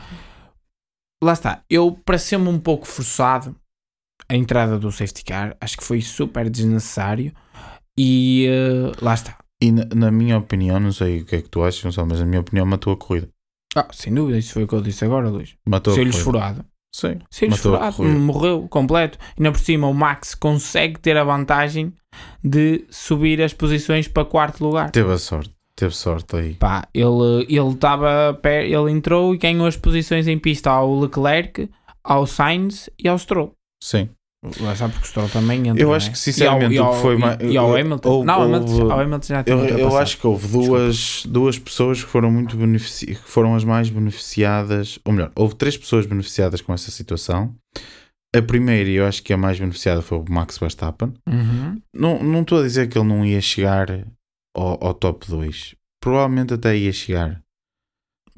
lá está. Eu, para ser-me um pouco forçado, a entrada do safety car, acho que foi super desnecessário. E eh, lá está.
E na, na minha opinião, não sei o que é que tu achas, Gonçalo, mas na minha opinião matou a corrida.
Ah, sem dúvida, isso foi o que eu disse agora, Luís.
Matou corrida.
furado.
Sim. A
furado. Morreu completo. E ainda por cima, o Max consegue ter a vantagem de subir as posições para quarto lugar.
Teve a sorte. Teve sorte aí.
Pá, ele ele estava ele entrou e ganhou as posições em pista ao Leclerc, ao Sainz e ao Stroll.
Sim.
Lá sabe porque o Stroll também entra.
Eu
não
acho que, sinceramente,
e ao,
o que foi mais-
e ao Hamilton.
houve-
não,
houve-
ao Hamilton já tinha
Eu, eu acho que houve duas, duas pessoas que foram muito benefici que foram as mais beneficiadas, ou melhor, houve três pessoas beneficiadas com essa situação. A primeira, e eu acho que a mais beneficiada foi o Max Verstappen.
Uhum.
Não não estou a dizer que ele não ia chegar ao, ao top 2. Provavelmente até ia chegar.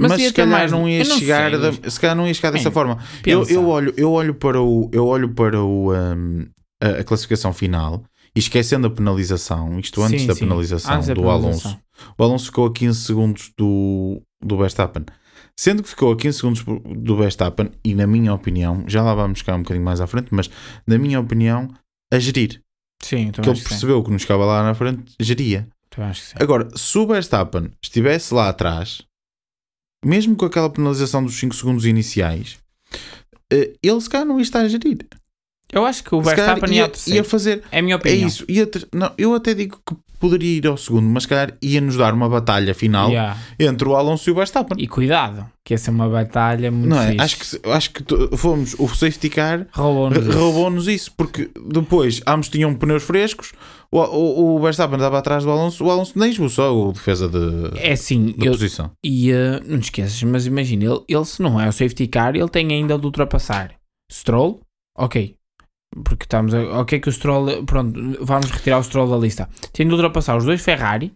Mas
Mas, se calhar não ia
não
chegar, da- se calhar não ia chegar dessa
Bem,
forma. Eu, eu olho, eu olho para o, eu olho para o, um, a, a classificação final e esquecendo a penalização, isto antes
Sim,
da
sim.
penalização
Antes
do
penalização.
Alonso. O Alonso ficou a 15 segundos do, do Verstappen. Sendo que ficou a 15 segundos do Verstappen, e na minha opinião, já lá vamos ficar um bocadinho mais à frente, mas na minha opinião, a gerir.
Sim,
Que ele percebeu que não chegava lá na frente, geria.
Acho que sim.
Agora, se o Verstappen estivesse lá atrás, mesmo com aquela penalização dos 5 segundos iniciais, eh, ele se calhar não ia estar a gerir.
Eu acho que o Verstappen ia,
ia, ia fazer.
É a minha
É
opinião.
isso. Ia não, eu até digo que poderia ir ao segundo, mas calhar ia nos dar uma batalha final
Yeah.
entre o Alonso e o Verstappen.
E cuidado, que ia ser uma batalha muito
Não é?
fixe.
Acho que, acho que fomos o safety car
Roubou-nos isso.
isso, porque depois ambos tinham pneus frescos, o, o, o Verstappen estava atrás do Alonso, o Alonso nem esboçou a defesa de,
É assim,
da
eu,
posição.
e uh, não te esqueças, mas imagina, ele, ele se não é o safety car, ele tem ainda de ultrapassar Stroll, ok, porque estamos a, ok que o Stroll, pronto, vamos retirar o Stroll da lista, tem de ultrapassar os dois Ferrari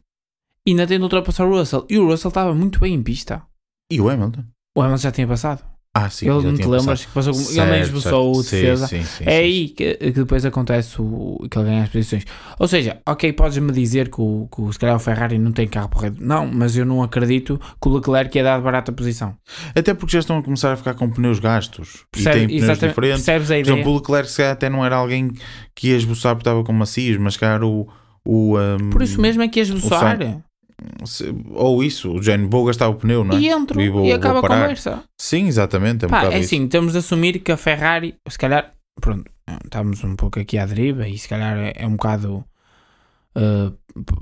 e ainda tem de ultrapassar o Russell, e o Russell estava muito bem em pista,
E o Hamilton?
o Hamilton já tinha passado,
Ah, sim.
ele não te lembras que passou, com- ele
Certo,
nem esboçou o defesa,
sim, sim,
é
sim,
aí que, que depois acontece o, que ele ganha as posições. Ou seja, ok, podes-me dizer que, o, que se calhar o Ferrari não tem carro porreiro. Não, mas eu não acredito que o Leclerc ia dar de barata posição.
Até porque já estão a começar a ficar com pneus gastos e
Percebe-
têm pneus
exatamente,
diferentes.
percebes a
Por
ideia?
exemplo, o Leclerc se calhar até não era alguém que ia esboçar porque estava com macios, mas se calhar o. o um,
Por isso mesmo é que ias esboçar.
Se- Ou isso, o Jane vou gastar o pneu, não é?
E entro
E
e,
vou- vou
acaba a conversa.
Sim, exatamente. É um
é
isso.
assim, temos de assumir que a Ferrari, se calhar, pronto, estamos um pouco aqui à deriva e se calhar é, é um bocado uh,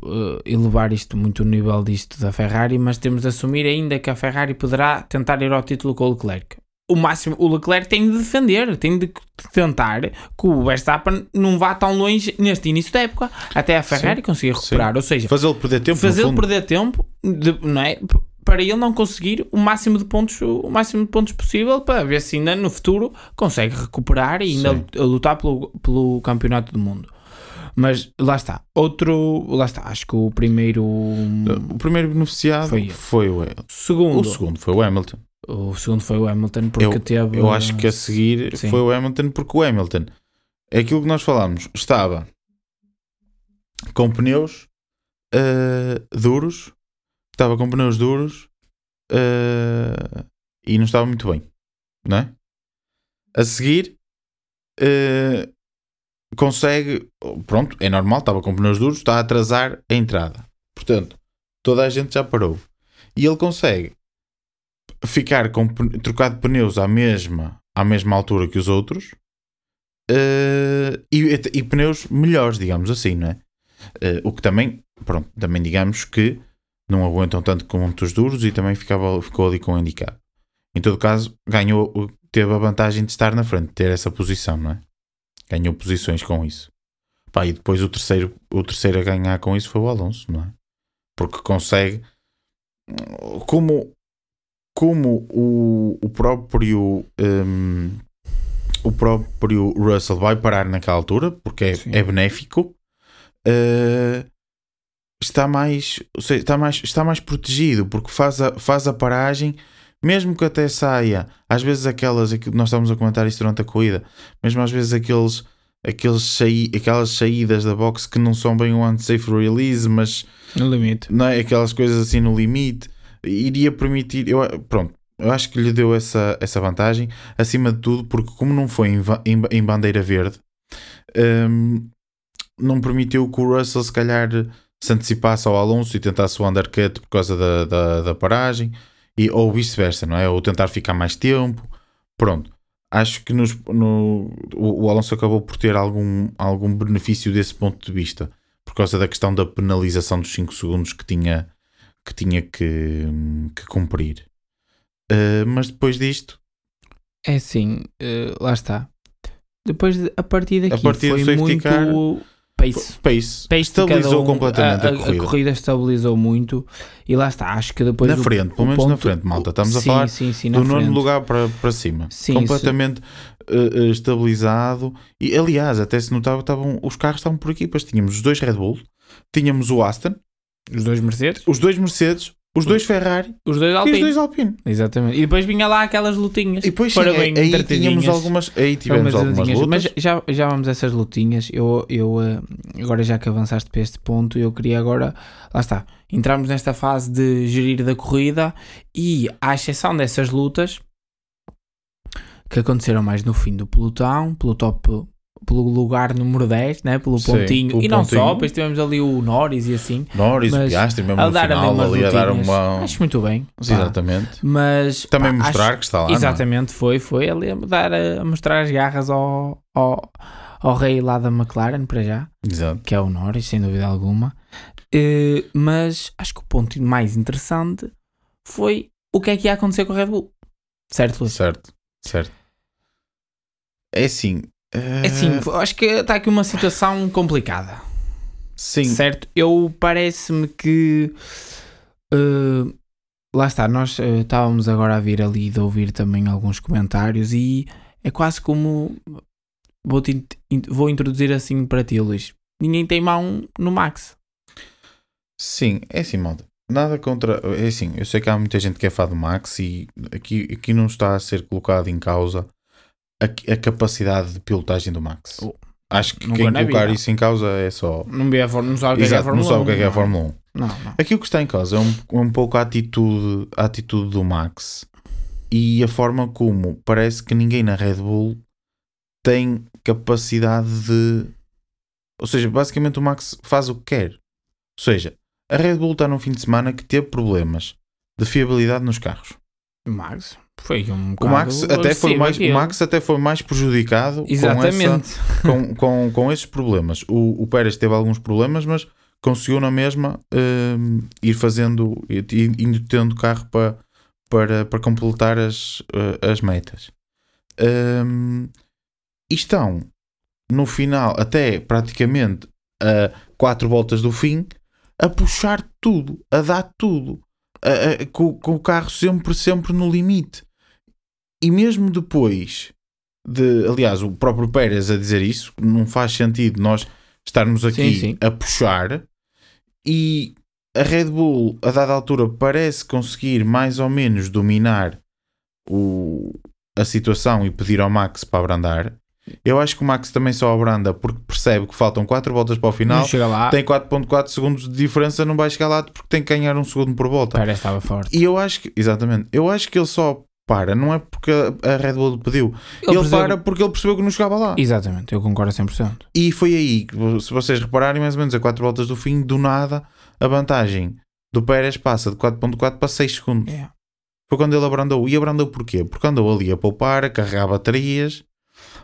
uh, elevar isto muito o nível disto da Ferrari, mas temos de assumir ainda que a Ferrari poderá tentar ir ao título com o Leclerc. O máximo, o Leclerc tem de defender, tem de tentar que o Verstappen não vá tão longe neste início da época até a Ferrari conseguir
sim.
recuperar. Ou seja,
Fazê-lo perder tempo.
fazê-lo perder tempo, de- não é? Para ele não conseguir o máximo de pontos, o máximo de pontos possível, para ver se ainda no futuro consegue recuperar e ainda
Sim.
lutar pelo, pelo campeonato do mundo. Mas lá está, outro, lá está, acho que o primeiro,
O primeiro beneficiado
Foi
foi, o
segundo,
O segundo foi o Hamilton.
O segundo foi o Hamilton porque teve,
Eu acho que a seguir
Sim.
foi o Hamilton, porque o Hamilton é aquilo que nós falámos. Estava com pneus eh, duros, estava com pneus duros eh, e não estava muito bem, não é? A seguir eh, consegue, pronto, é normal, estava com pneus duros, está a atrasar a entrada. Portanto, toda a gente já parou. E ele consegue ficar com trocar de pneus à mesma, à mesma altura que os outros eh, e, e pneus melhores, digamos assim, não é? Eh, o que também, pronto, também digamos que não aguentam tanto como os duros e também ficava, ficou ali com o indicado. Em todo caso, ganhou, teve a vantagem de estar na frente, ter essa posição, não é? Ganhou posições com isso. Pá, e depois o terceiro, o terceiro a ganhar com isso foi o Alonso, não é? Porque consegue, como como o, o próprio um, o próprio Russell vai parar naquela altura porque é, é benéfico uh, está mais seja, está mais está mais protegido porque faz a, faz a paragem mesmo que até saia às vezes aquelas nós estamos a comentar isso durante a corrida mesmo às vezes aqueles aqueles saí, aquelas saídas da box que não são bem um unsafe release mas
no limite.
não é? Aquelas coisas assim no limite, iria permitir. Eu, pronto, eu acho que lhe deu essa, essa vantagem, acima de tudo, porque como não foi em, em, em bandeira verde, hum, não permitiu que o Russell se calhar se antecipasse ao Alonso e tentasse o undercut por causa da, da, da paragem, e, ou vice-versa, não é? Ou tentar ficar mais tempo. Pronto. Acho que nos, no, o, o Alonso acabou por ter algum, algum benefício desse ponto de vista por causa da questão da penalização dos 5 segundos que tinha que, tinha que, que cumprir. Uh, mas depois disto,
É assim, eh, lá está. Depois, de- a partir daqui,
partir do
foi muito
car,
pace.
pace,
Pace
estabilizou
um,
completamente a,
a,
corrida.
corrida estabilizou muito e lá está, acho que depois
na
o-
frente, pelo menos na
ponto-
frente, malta. Estamos a
sim,
falar
sim, sim, na
do nono lugar para, para cima.
Sim,
completamente uh, uh, estabilizado. E aliás, até se notava, estavam, os carros estavam por equipas. Tínhamos os dois Red Bull, tínhamos o Aston,
Os dois Mercedes?
os dois Mercedes, Os dois Ferrari
Os dois
e os
Alpine.
dois Alpine.
Exatamente. E depois vinha lá aquelas lutinhas.
E depois sim,
bem
aí tínhamos algumas, aí tivemos
Algumas
algumas
lutinhas.
lutas.
Mas já, já vamos a essas lutinhas. Eu, eu eh, agora já que avançaste para este ponto, eu queria agora, lá está, entramos nesta fase de gerir da corrida e, à exceção dessas lutas que aconteceram mais no fim do pelotão, pelo top, pelo lugar número 10, né? pelo
Sim,
pontinho,
pelo
e não
pontinho.
só, depois tivemos ali o Norris e assim,
Norris,
Mas
Piastri, mesmo
a
no
dar
final,
ali
a dar uma.
Acho muito bem.
Exatamente.
Mas
Também
pá,
mostrar
acho-
que está lá. é?
Exatamente, foi, foi ali a, dar, a mostrar as garras ao, ao, ao rei lá da McLaren, para já,
Exato.
que é o Norris, sem dúvida alguma. Eh, mas acho que o ponto mais interessante foi o que é que ia acontecer com a Red Bull. Certo, Luís?
Certo, certo. É assim.
É assim, acho que está aqui uma situação complicada.
Sim,
Certo? Eu parece-me que. eh, lá está, nós eh, estávamos agora a vir ali de ouvir também alguns comentários e é quase como. Vou, -te, vou introduzir assim para ti, Luís. Ninguém tem mão no Max.
sim, é assim, malta. Nada contra. É assim, eu sei que há muita gente que é fã do Max e aqui, aqui não está a ser colocado em causa a, a capacidade de pilotagem do Max.
Oh,
Acho que quem colocar
vida.
isso em causa é só.
Não, vê a não sabe o que é é a Fórmula
não sabe o que é é a
não.
Fórmula 1.
Não, não.
Aqui o que está em causa é um, um pouco a atitude, a atitude do Max e a forma como parece que ninguém na Red Bull tem capacidade de. Ou seja, basicamente o Max faz o que quer. Ou seja, a Red Bull está num fim de semana que teve problemas de fiabilidade nos carros.
O Max foi um
O Max, até foi mais, o. Max até foi mais prejudicado com, essa,
Exatamente.
com, com, com esses problemas. O, o Pérez teve alguns problemas, mas conseguiu na mesma hum, ir fazendo, indo tendo carro para, para, para completar as, eh, as metas. Hum, e estão no final, até praticamente a quatro voltas do fim, a puxar tudo, a dar tudo, a- a- com, com o carro sempre, sempre no limite. E mesmo depois de, aliás, o próprio Pérez a dizer isso, não faz sentido nós estarmos aqui
Sim, sim.
a puxar e a Red Bull, a dada altura, parece conseguir mais ou menos dominar o, a situação e pedir ao Max para abrandar. Eu acho que o Max também só abranda porque percebe que faltam 4 voltas para o final. Tem 4.4 segundos de diferença, não vai chegar lá porque tem que ganhar um segundo por volta.
Pérez estava forte.
E eu acho que, exatamente, eu acho que ele só para, não é porque a Red Bull pediu. Ele,
percebe-
para porque ele percebeu que não chegava lá.
Exatamente, eu concordo a 100%.
E foi aí, que, se vocês repararem, mais ou menos a 4 voltas do fim, do nada, a vantagem do Pérez passa de 4.4 para 6 segundos.
É.
Foi quando ele abrandou. E abrandou porquê? Porque andou ali a poupar, a carregar baterias,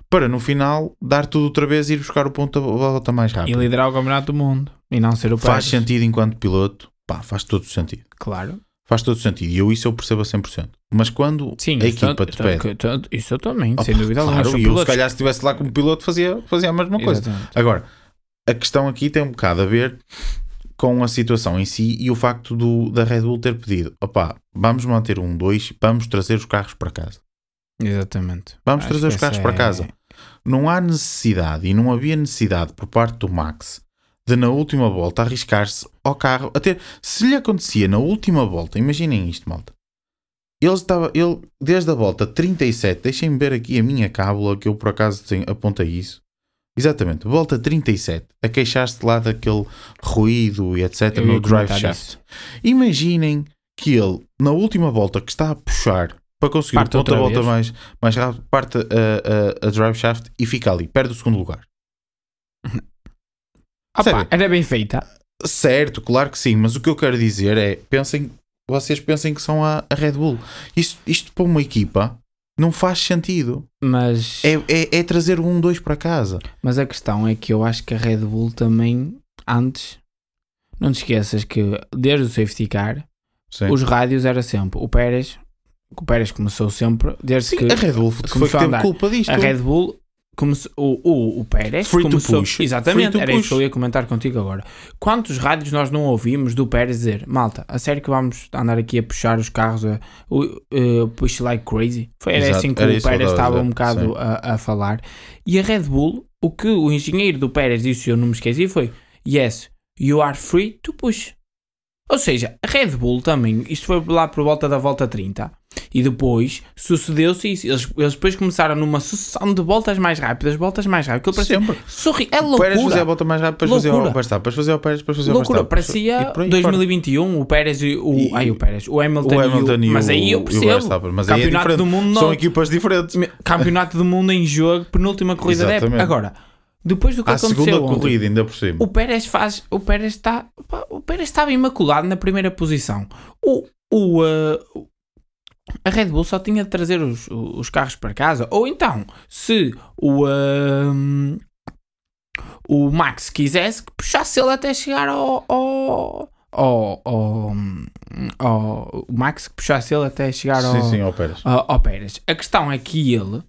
para no final dar tudo outra vez e ir buscar o ponto da volta mais
E
rápido.
liderar o Campeonato do Mundo. E não ser o
Faz
Pérez.
sentido enquanto piloto? Pá, faz todo sentido.
Claro.
Faz todo sentido. E eu isso eu percebo a 100%. Mas quando
Sim,
a equipa te pede...
isso eu também,
Opa,
sem dúvida alguma.
claro, e eu se calhar se estivesse lá como piloto fazia, fazia a mesma coisa.
Exatamente.
Agora, a questão aqui tem um bocado a ver com a situação em si e o facto do, da Red Bull ter pedido: opá, vamos manter um 2, vamos trazer os carros para casa.
Exatamente.
Vamos
Acho
trazer os carros
essa
para
é-
casa. Não há necessidade e não havia necessidade por parte do Max de na última volta arriscar-se ao carro. Até se lhe acontecia na última volta, imaginem isto, malta. Ele estava, ele, desde a volta 37, deixem-me ver aqui a minha cábula, que eu por acaso tenho, apontei isso. Exatamente, volta 37, a queixar-se lá daquele ruído e etc.
Eu
no drive shaft.
isso.
Imaginem que ele, na última volta que está a puxar para conseguir
Parte outra
volta
vez.
mais, mais rápido, parte a, a, a drive shaft e fica ali, perde o segundo lugar.
Opa, era bem feita.
Certo, claro que sim, mas o que eu quero dizer é, pensem, vocês pensem que são a, a Red Bull. Isto, isto para uma equipa não faz sentido.
Mas,
É, é, é trazer um 2 para casa.
mas a questão é que eu acho que a Red Bull também, antes, não te esqueças que desde o safety car,
Sim.
os rádios era sempre o Pérez, o Pérez começou sempre, desde
Sim,
que
a Red Bull foi que
a
teve
andar.
culpa disto.
a Red Bull começou, o, o, o Pérez
Free to
começou,
push.
exatamente,
Free to
era isso que eu ia comentar contigo agora. Quantos rádios nós não ouvimos do Pérez dizer, malta, a sério que vamos andar aqui a puxar os carros a, eh, push like crazy? Foi era
Exato,
assim que
era
o Pérez
estava
um bocado a, a falar. E a Red Bull, o que o engenheiro do Pérez disse, eu não me esqueci, foi Yes, you are free to push. Ou seja, a Red Bull também, isto foi lá por volta da volta 30, e depois sucedeu-se isso. Eles, eles depois começaram numa sucessão de voltas mais rápidas, voltas mais rápidas. Aquilo parecia-. Sorri, é
O Pérez fazia a
loucura.
volta mais rápido, depois fazia
Loucura.
o Verstappen, depois fazia o Pérez, depois fazia o
Loucura,
Verstappen.
parecia
E por aí
2021, o Pérez e o.
E-
ai, o Pérez, o Hamilton,
O
e
Hamilton e o,
Mas aí eu
o
percebo.
Mas é
Campeonato
diferente.
do mundo
São equipas diferentes.
Campeonato do Mundo em jogo, penúltima corrida da época.
Exatamente.
Agora, depois do que
À
aconteceu
segunda
ontem,
corrida, ainda por cima.
o Pérez faz. O Pérez está. O Pérez estava imaculado na primeira posição. O. o uh, a Red Bull só tinha de trazer os, os carros para casa. Ou então, se o. um, o Max quisesse que puxasse ele até chegar ao. ao ao, ao, ao- o Max que puxasse ele até chegar ao,
Sim, sim, ao Pérez.
ao, ao Pérez. A questão é que ele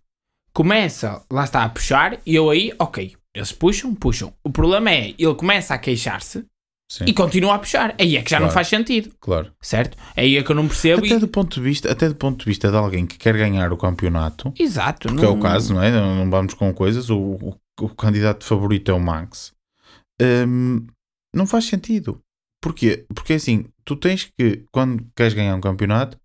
começa, lá está, a puxar e eu aí, ok, eles puxam, puxam. O problema é, ele começa a queixar-se
Sim,
e continua a puxar. Aí é que já não
Claro.
faz sentido,
claro.
certo? Aí é que eu não percebo.
Até
e-
do, ponto de vista, até do ponto de vista de alguém que quer ganhar o campeonato,
Exato.
que é o caso, não é? Não não vamos com coisas. O, o, o candidato favorito é o Max. Hum, não faz sentido. Porquê? Porque assim, tu tens que, quando queres ganhar um campeonato,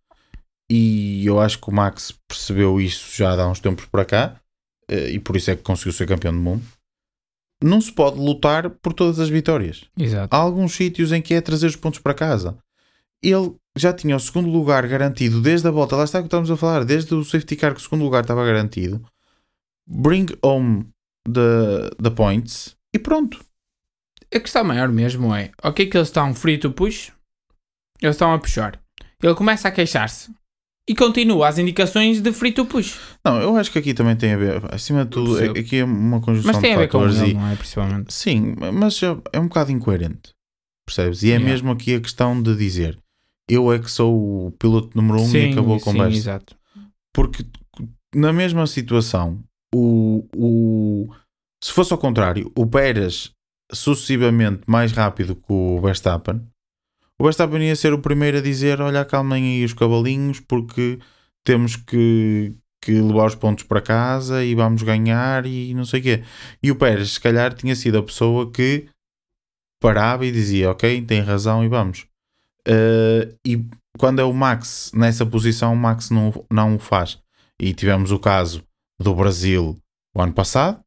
e eu acho que o Max percebeu isso já há uns tempos para cá, eh, e por isso é que conseguiu ser campeão do mundo. Não se pode lutar por todas as vitórias.
Exato.
Há alguns sítios em que é trazer os pontos para casa. Ele já tinha o segundo lugar garantido desde a volta. Lá está o que estamos a falar. Desde o safety car que o segundo lugar estava garantido. Bring home the, the points e pronto.
A questão maior mesmo é, ok que eles estão free to push, eles estão a puxar. Ele começa a queixar-se e continua as indicações de free to push.
Não, eu acho que aqui também tem a ver. Acima de tudo, é- aqui é uma conjunção
Mas tem
de
a ver com ele,
e,
não é? Principalmente.
sim, mas é, é um bocado incoerente. Percebes? E é
Yeah.
mesmo aqui a questão de dizer eu é que sou o piloto número um e acabou a
sim,
conversa.
exato.
Porque na mesma situação, o, o, se fosse ao contrário, o Pérez sucessivamente mais rápido que o Verstappen, o Verstappen ia ser o primeiro a dizer: Olha, acalmem aí os cavalinhos, porque temos que, que levar os pontos para casa e vamos ganhar e não sei o quê. E o Pérez, se calhar, tinha sido a pessoa que parava e dizia: Ok, tem razão e vamos. Uh, e quando é o Max nessa posição, o Max não, não o faz. E tivemos o caso do Brasil o ano passado,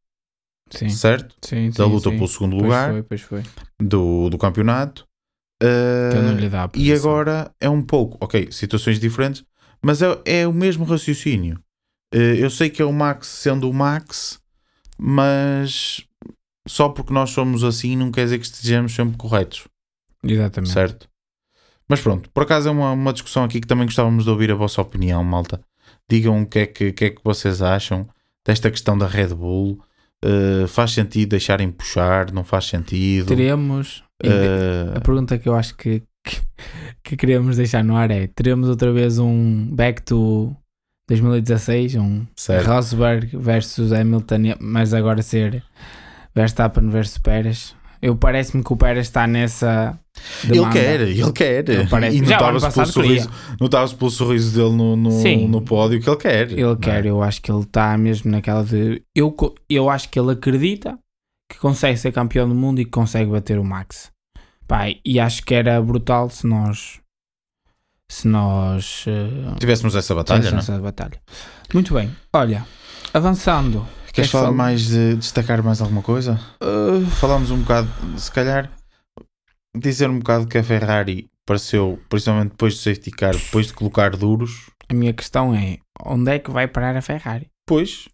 Sim,
certo?
sim,
Da
sim,
luta
sim.
pelo segundo
Pois
lugar
foi, foi.
do, do campeonato. Uh,
não lhe dá
e agora é um pouco, ok, situações diferentes, mas é, é o mesmo raciocínio. Uh, eu sei que é o Max sendo o Max, mas só porque nós somos assim não quer dizer que estejamos sempre corretos,
Exatamente.
certo? Mas pronto, por acaso é uma, uma discussão aqui que também gostávamos de ouvir a vossa opinião, malta. Digam o que é que, que, é que vocês acham desta questão da Red Bull. Uh, faz sentido deixarem puxar? Não faz sentido?
Teremos.
Uh,
A pergunta que eu acho que, que, que queremos deixar no ar é: teremos outra vez um back to 2016, um
certo.
Rosberg versus Hamilton, mas agora ser Verstappen versus Pérez. Eu parece-me que o Pérez está nessa.
Ele
demanda.
quer, ele quer.
Ele
E notava-se pelo sorriso, notava-se pelo sorriso dele no, no,
Sim.
no pódio que ele quer.
Ele
é?
quer, eu acho que ele está mesmo naquela de. Eu, eu acho que ele acredita que consegue ser campeão do mundo e que consegue bater o Max. Pai, e acho que era brutal se nós. Se nós. eh,
Tivéssemos essa batalha, não é?
tivéssemos essa batalha. Muito bem, olha, avançando.
Queres falar mais, de, destacar mais alguma coisa?
Uh,
Falámos um bocado, se calhar, dizer um bocado que a Ferrari pareceu, principalmente depois do safety car, depois de colocar duros,
a minha questão é: onde é que vai parar a Ferrari?
pois,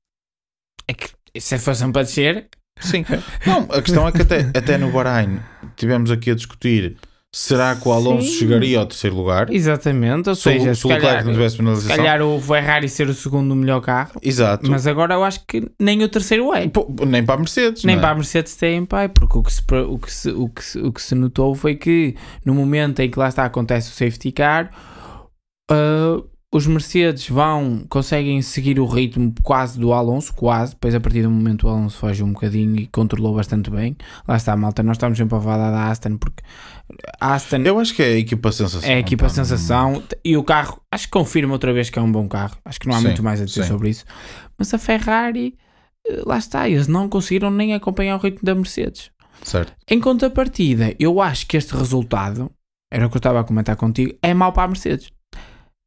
É que se fossem para descer,
sim. Não, a questão é que até, até no Bahrein tivemos aqui a discutir será que o Alonso
Sim.
chegaria ao terceiro lugar?
exatamente, ou
Se o-
seja,
se
se
o Leclerc
calhar,
não tivesse
se
penalização.
calhar o Ferrari ser o segundo melhor carro,
Exato.
mas agora eu acho que nem o terceiro é.
Pô, nem para a Mercedes.
Nem
não é?
para a Mercedes tem pai, porque o que, se, o, que se, o, que se, o que se notou foi que no momento em que lá está acontece o safety car, ah, os Mercedes vão, conseguem seguir o ritmo quase do Alonso, quase, depois a partir do momento o Alonso foge um bocadinho e controlou bastante bem. Lá está, malta, nós estamos sempre a falar da Aston, porque a Aston
Eu acho que é a equipa sensação.
é a equipa
pá,
sensação e o carro, acho que confirma outra vez que é um bom carro. Acho que não há
Sim,
muito mais a dizer
sim.
sobre isso. Mas a Ferrari, eh, lá está, eles não conseguiram nem acompanhar o ritmo da Mercedes.
Certo.
Em contrapartida, eu acho que este resultado era o que eu estava a comentar contigo, é mau para a Mercedes.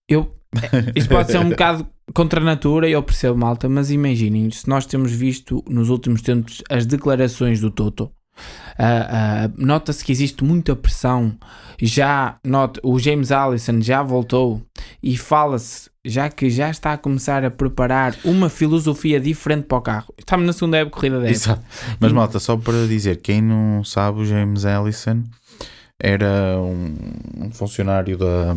Eu, isto pode ser um bocado contra a natura, eu percebo, malta, mas imaginem, se nós temos visto nos últimos tempos as declarações do Toto, uh, uh, nota-se que existe muita pressão. Já nota, o James Allison já voltou e fala-se, já que já está a começar a preparar uma filosofia diferente para o carro. Estamos na segunda época corrida.
Exato. Mas malta, só para dizer, quem não sabe, o James Allison era um, um funcionário da,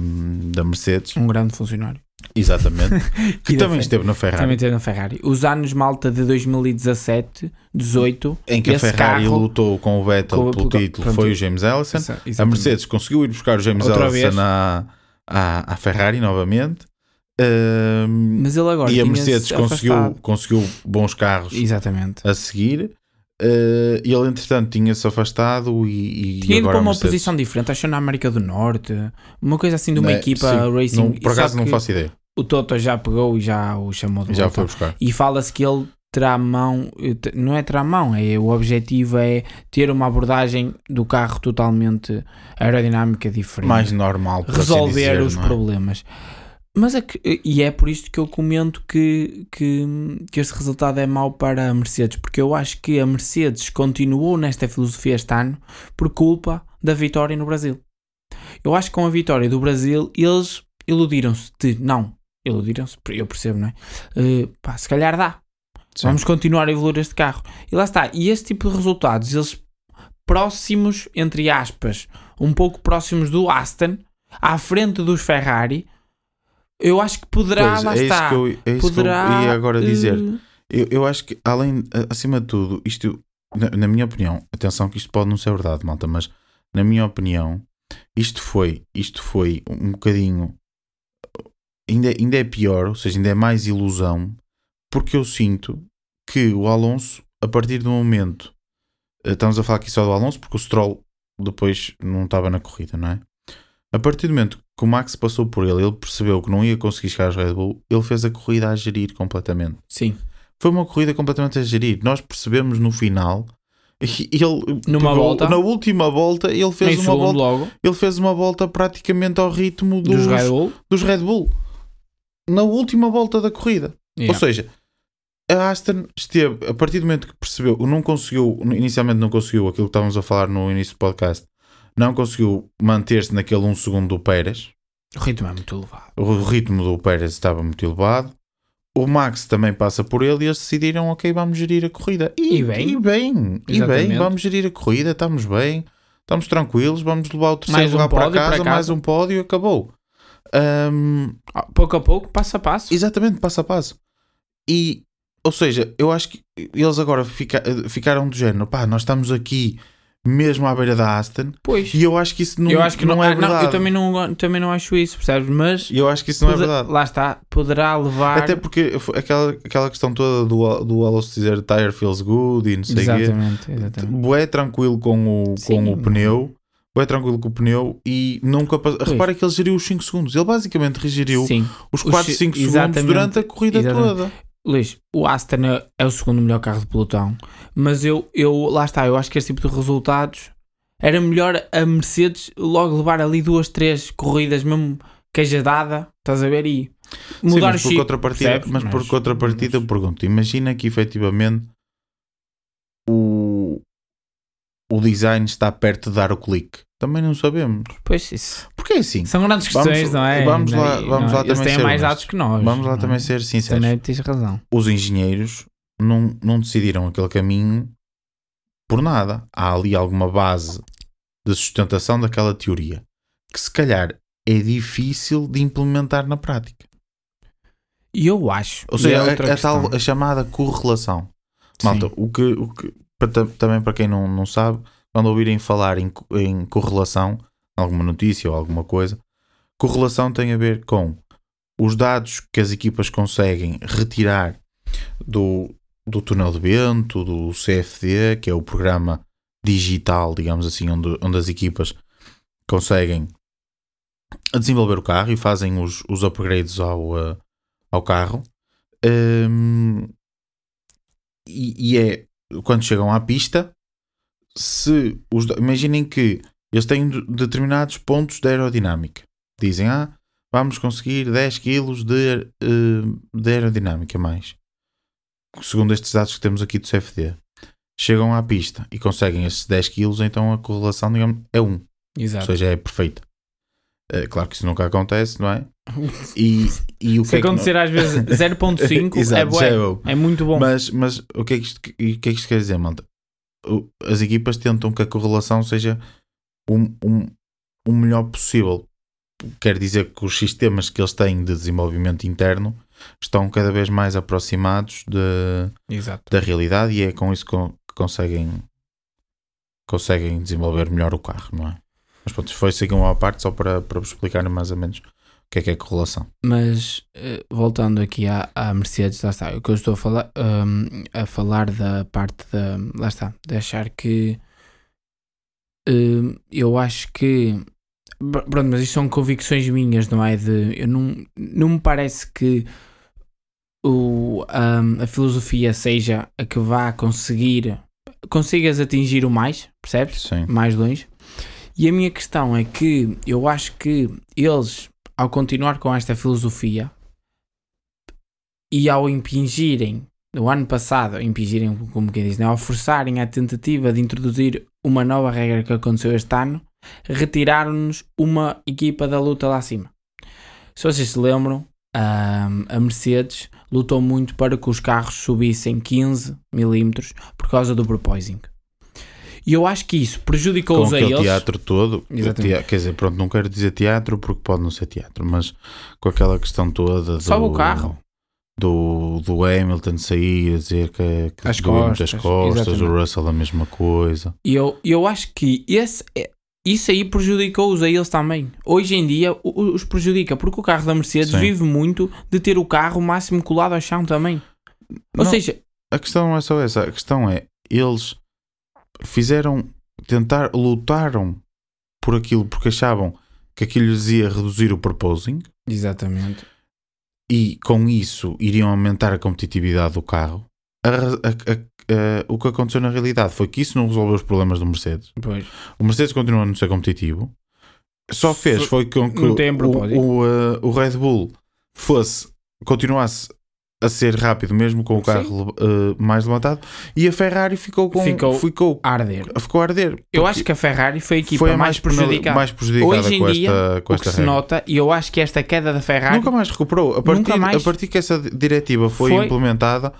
da Mercedes.
Um grande funcionário.
Exatamente. que
E da
também esteve na Ferrari.
Também teve na Ferrari. Os anos malta de 2017, 18,
Em que a Ferrari
carro-
lutou com o Vettel
com
pelo título
pronto.
foi o James Allison.
Exa-
A
exatamente.
Mercedes conseguiu ir buscar o James
Outra
Allison
vez.
à, à, à Ferrari novamente. Ahm,
Mas ele agora
e a Mercedes conseguiu,
afastado.
conseguiu bons carros
Exatamente.
a seguir. E ele, entretanto, tinha-se afastado e, e
Tinha ido
agora
para
a
uma
Mercedes-
posição diferente, acho na América do Norte, uma coisa assim de uma
é?
equipa
Sim,
racing.
não- por acaso não faço ideia.
O Toto já pegou e já o chamou de
Já
volta.
foi buscar.
E fala-se que ele terá mão, eh, não é terá mão, é, o objetivo é ter uma abordagem do carro totalmente aerodinâmica diferente.
Mais normal, assim
resolver
dizer,
os
é?
problemas. Mas é que- e é por isto que eu comento que, que, que este resultado é mau para a Mercedes, porque eu acho que a Mercedes continuou nesta filosofia este ano por culpa da vitória no Brasil. Eu acho que com a vitória do Brasil eles iludiram-se de não, iludiram-se, eu percebo, não é? Eh, pá, se calhar dá.
Sim.
Vamos continuar a evoluir este carro. E lá está. E este tipo de resultados, eles próximos, entre aspas, um pouco próximos do Aston, à frente dos Ferrari, eu acho que poderá,
Pois,
lá
é isso
está,
que eu, é isso que eu
poderá
ia agora dizer.
eh,
Eu, eu acho que, além, acima de tudo, isto, na, na minha opinião, atenção que isto pode não ser verdade, malta, mas na minha opinião, isto foi, isto foi um bocadinho, ainda, ainda é pior, ou seja, ainda é mais ilusão, porque eu sinto que o Alonso, a partir do momento, eh, estamos a falar aqui só do Alonso, porque o Stroll depois não estava na corrida, não é? A partir do momento que o Max passou por ele, ele percebeu que não ia conseguir chegar aos Red Bull, ele fez a corrida a gerir completamente.
sim,
Foi uma corrida completamente a gerir. Nós percebemos no final. Ele
Numa
pegou-
volta.
na última volta ele fez uma volta
logo,
ele fez uma volta praticamente ao ritmo dos,
dos Red Bull.
dos Red Bull na última volta da corrida
Yeah.
ou seja a Aston esteve a partir do momento que percebeu não conseguiu inicialmente não conseguiu aquilo que estávamos a falar no início do podcast não conseguiu manter-se naquele um segundo do Pérez
o ritmo é muito elevado.
o ritmo do Pérez estava muito elevado. O Max também passa por ele e eles decidiram, ok, vamos gerir a corrida.
E bem.
E bem, e bem, vamos gerir a corrida, estamos bem, estamos tranquilos, vamos levar o terceiro
Mais um
lugar para,
pódio para
casa,
casa.
mais um pódio, acabou. Ahm,
Ah, Pouco a pouco, passo a passo.
exatamente, passo a passo. E, ou seja, eu acho que eles agora fica- ficaram do género, pá, nós estamos aqui mesmo à beira da Aston
Pois.
e eu acho que isso não,
eu acho que não,
é
ah, não,
verdade.
eu também não, também não acho isso, percebes? Mas
eu acho que isso não é verdade.
lá está, poderá levar.
Até porque aquela, aquela questão toda do, do Alonso dizer tire feels good e não sei o quê.
exatamente, exatamente.
Bué tranquilo com o,
Sim.
com o pneu. Bué tranquilo com o pneu e nunca passou. Repara que ele geriu os 5 segundos. Ele basicamente regeriu
Sim.
os
Os
4,
ci-
5 segundos durante a corrida
Exatamente.
toda.
Luís, o Aston é, é o segundo melhor carro de pelotão, mas eu, eu lá está, eu acho que este tipo de resultados era melhor a Mercedes logo levar ali duas, três corridas mesmo queijadada, estás a ver? E
Sim,
mudar
mas
o chip,
contrapartida,
percebes?
mas por contrapartida eu pergunto: imagina que efetivamente o, o design está perto de dar o clique. Também não sabemos.
Pois isso.
Porque é assim.
São grandes
Vamos-
questões, não é?
vamos lá- vamos
não,
lá
Eles
também
têm
ser
mais dados que nós.
Vamos lá
não
também
é?
ser sinceros.
Também tens razão.
os engenheiros não, não decidiram aquele caminho por nada. Há ali alguma base de sustentação daquela teoria que se calhar é difícil de implementar na prática.
E eu acho.
Ou seja,
é
a, a tal a chamada correlação. Malta, o que, o que para ta- também para quem não, não sabe, quando ouvirem falar em, em correlação, alguma notícia ou alguma coisa, correlação tem a ver com os dados que as equipas conseguem retirar do, do túnel de vento, do CFD, que é o programa digital, digamos assim, onde, onde as equipas conseguem desenvolver o carro e fazem os, os upgrades ao, eh, ao carro. Hum, e, e é quando chegam à pista, se os, imaginem que Eles têm de- determinados pontos de aerodinâmica. Dizem, ah, vamos conseguir 10 kg de, eh, de aerodinâmica mais. Segundo estes dados que temos aqui do CFD. Chegam à pista e conseguem esses 10 kg, então a correlação, digamos, é 1. Ou
Exato.
seja, é perfeita. Eh, claro que isso nunca acontece, não é? E, e o
Se
que é que
acontecer às vezes 0.5 é,
é
é muito bom.
Mas, mas o, que é que isto, o que é que isto quer dizer, malta? As equipas tentam que a correlação seja o um, o melhor possível. Quer dizer que os sistemas que eles têm de desenvolvimento interno estão cada vez mais aproximados de,
Exato.
da realidade e é com isso que conseguem, conseguem desenvolver melhor o carro, não é? Mas pronto, foi aqui uma parte só para, para vos explicar mais ou menos o que é que é correlação.
Mas eh, voltando aqui à, à Mercedes, lá está, o que eu estou a falar, hum, a falar da parte da. Lá está, de achar que. Hum, eu acho que. pr- Pronto, mas isto são convicções minhas, não é? De, eu não, não me parece que o, hum, a filosofia seja a que vá conseguir. Consigas atingir o mais, percebes?
Sim.
mais longe. E a minha questão é que eu acho que eles, ao continuar com esta filosofia e ao impingirem, no ano passado, impingirem, como quem diz, né, ao forçarem a tentativa de introduzir uma nova regra que aconteceu este ano, retiraram-nos uma equipa da luta lá acima. Se vocês se lembram, a, Mercedes lutou muito para que os carros subissem 15 milímetros por causa do proposing. E eu acho que isso prejudicou-os a eles.
teatro todo,
Exatamente.
quer dizer, pronto, não quero dizer teatro porque pode não ser teatro, mas com aquela questão toda do,
Só o carro.
Do, do Hamilton sair a dizer que, que
As
doeu muitas
costas,
costas, o
exatamente.
Russell a mesma coisa.
E eu, eu acho que esse, é- isso aí prejudicou-os a eles também. Hoje em dia os prejudica, porque o carro da Mercedes
Sim.
vive muito de ter o carro máximo colado ao chão também. Ou
Não,
seja,
a questão não é só essa, a questão é eles fizeram, tentar, lutaram por aquilo porque achavam que aquilo lhes ia reduzir o proposing
exatamente.
E com isso iriam aumentar a competitividade do carro. A a- a- o que aconteceu na realidade foi que isso não resolveu os problemas do Mercedes.
Pois.
O Mercedes continua a não ser competitivo. Só fez foi com que o,
propósito.
o, uh, o Red Bull fosse, continuasse a ser rápido mesmo com o carro uh, mais levantado e a Ferrari ficou com
Ficou-
ficou,
A arder.
ficou a arder.
Eu acho que a Ferrari foi a equipa
foi a
mais,
penali-
prejudicada.
mais prejudicada
Hoje em
com
dia,
esta, com
o que
esta
se
regra.
nota, e eu acho que esta queda da Ferrari
Nunca mais recuperou. A partir,
Nunca mais.
a partir que essa diretiva foi,
Foi.
implementada,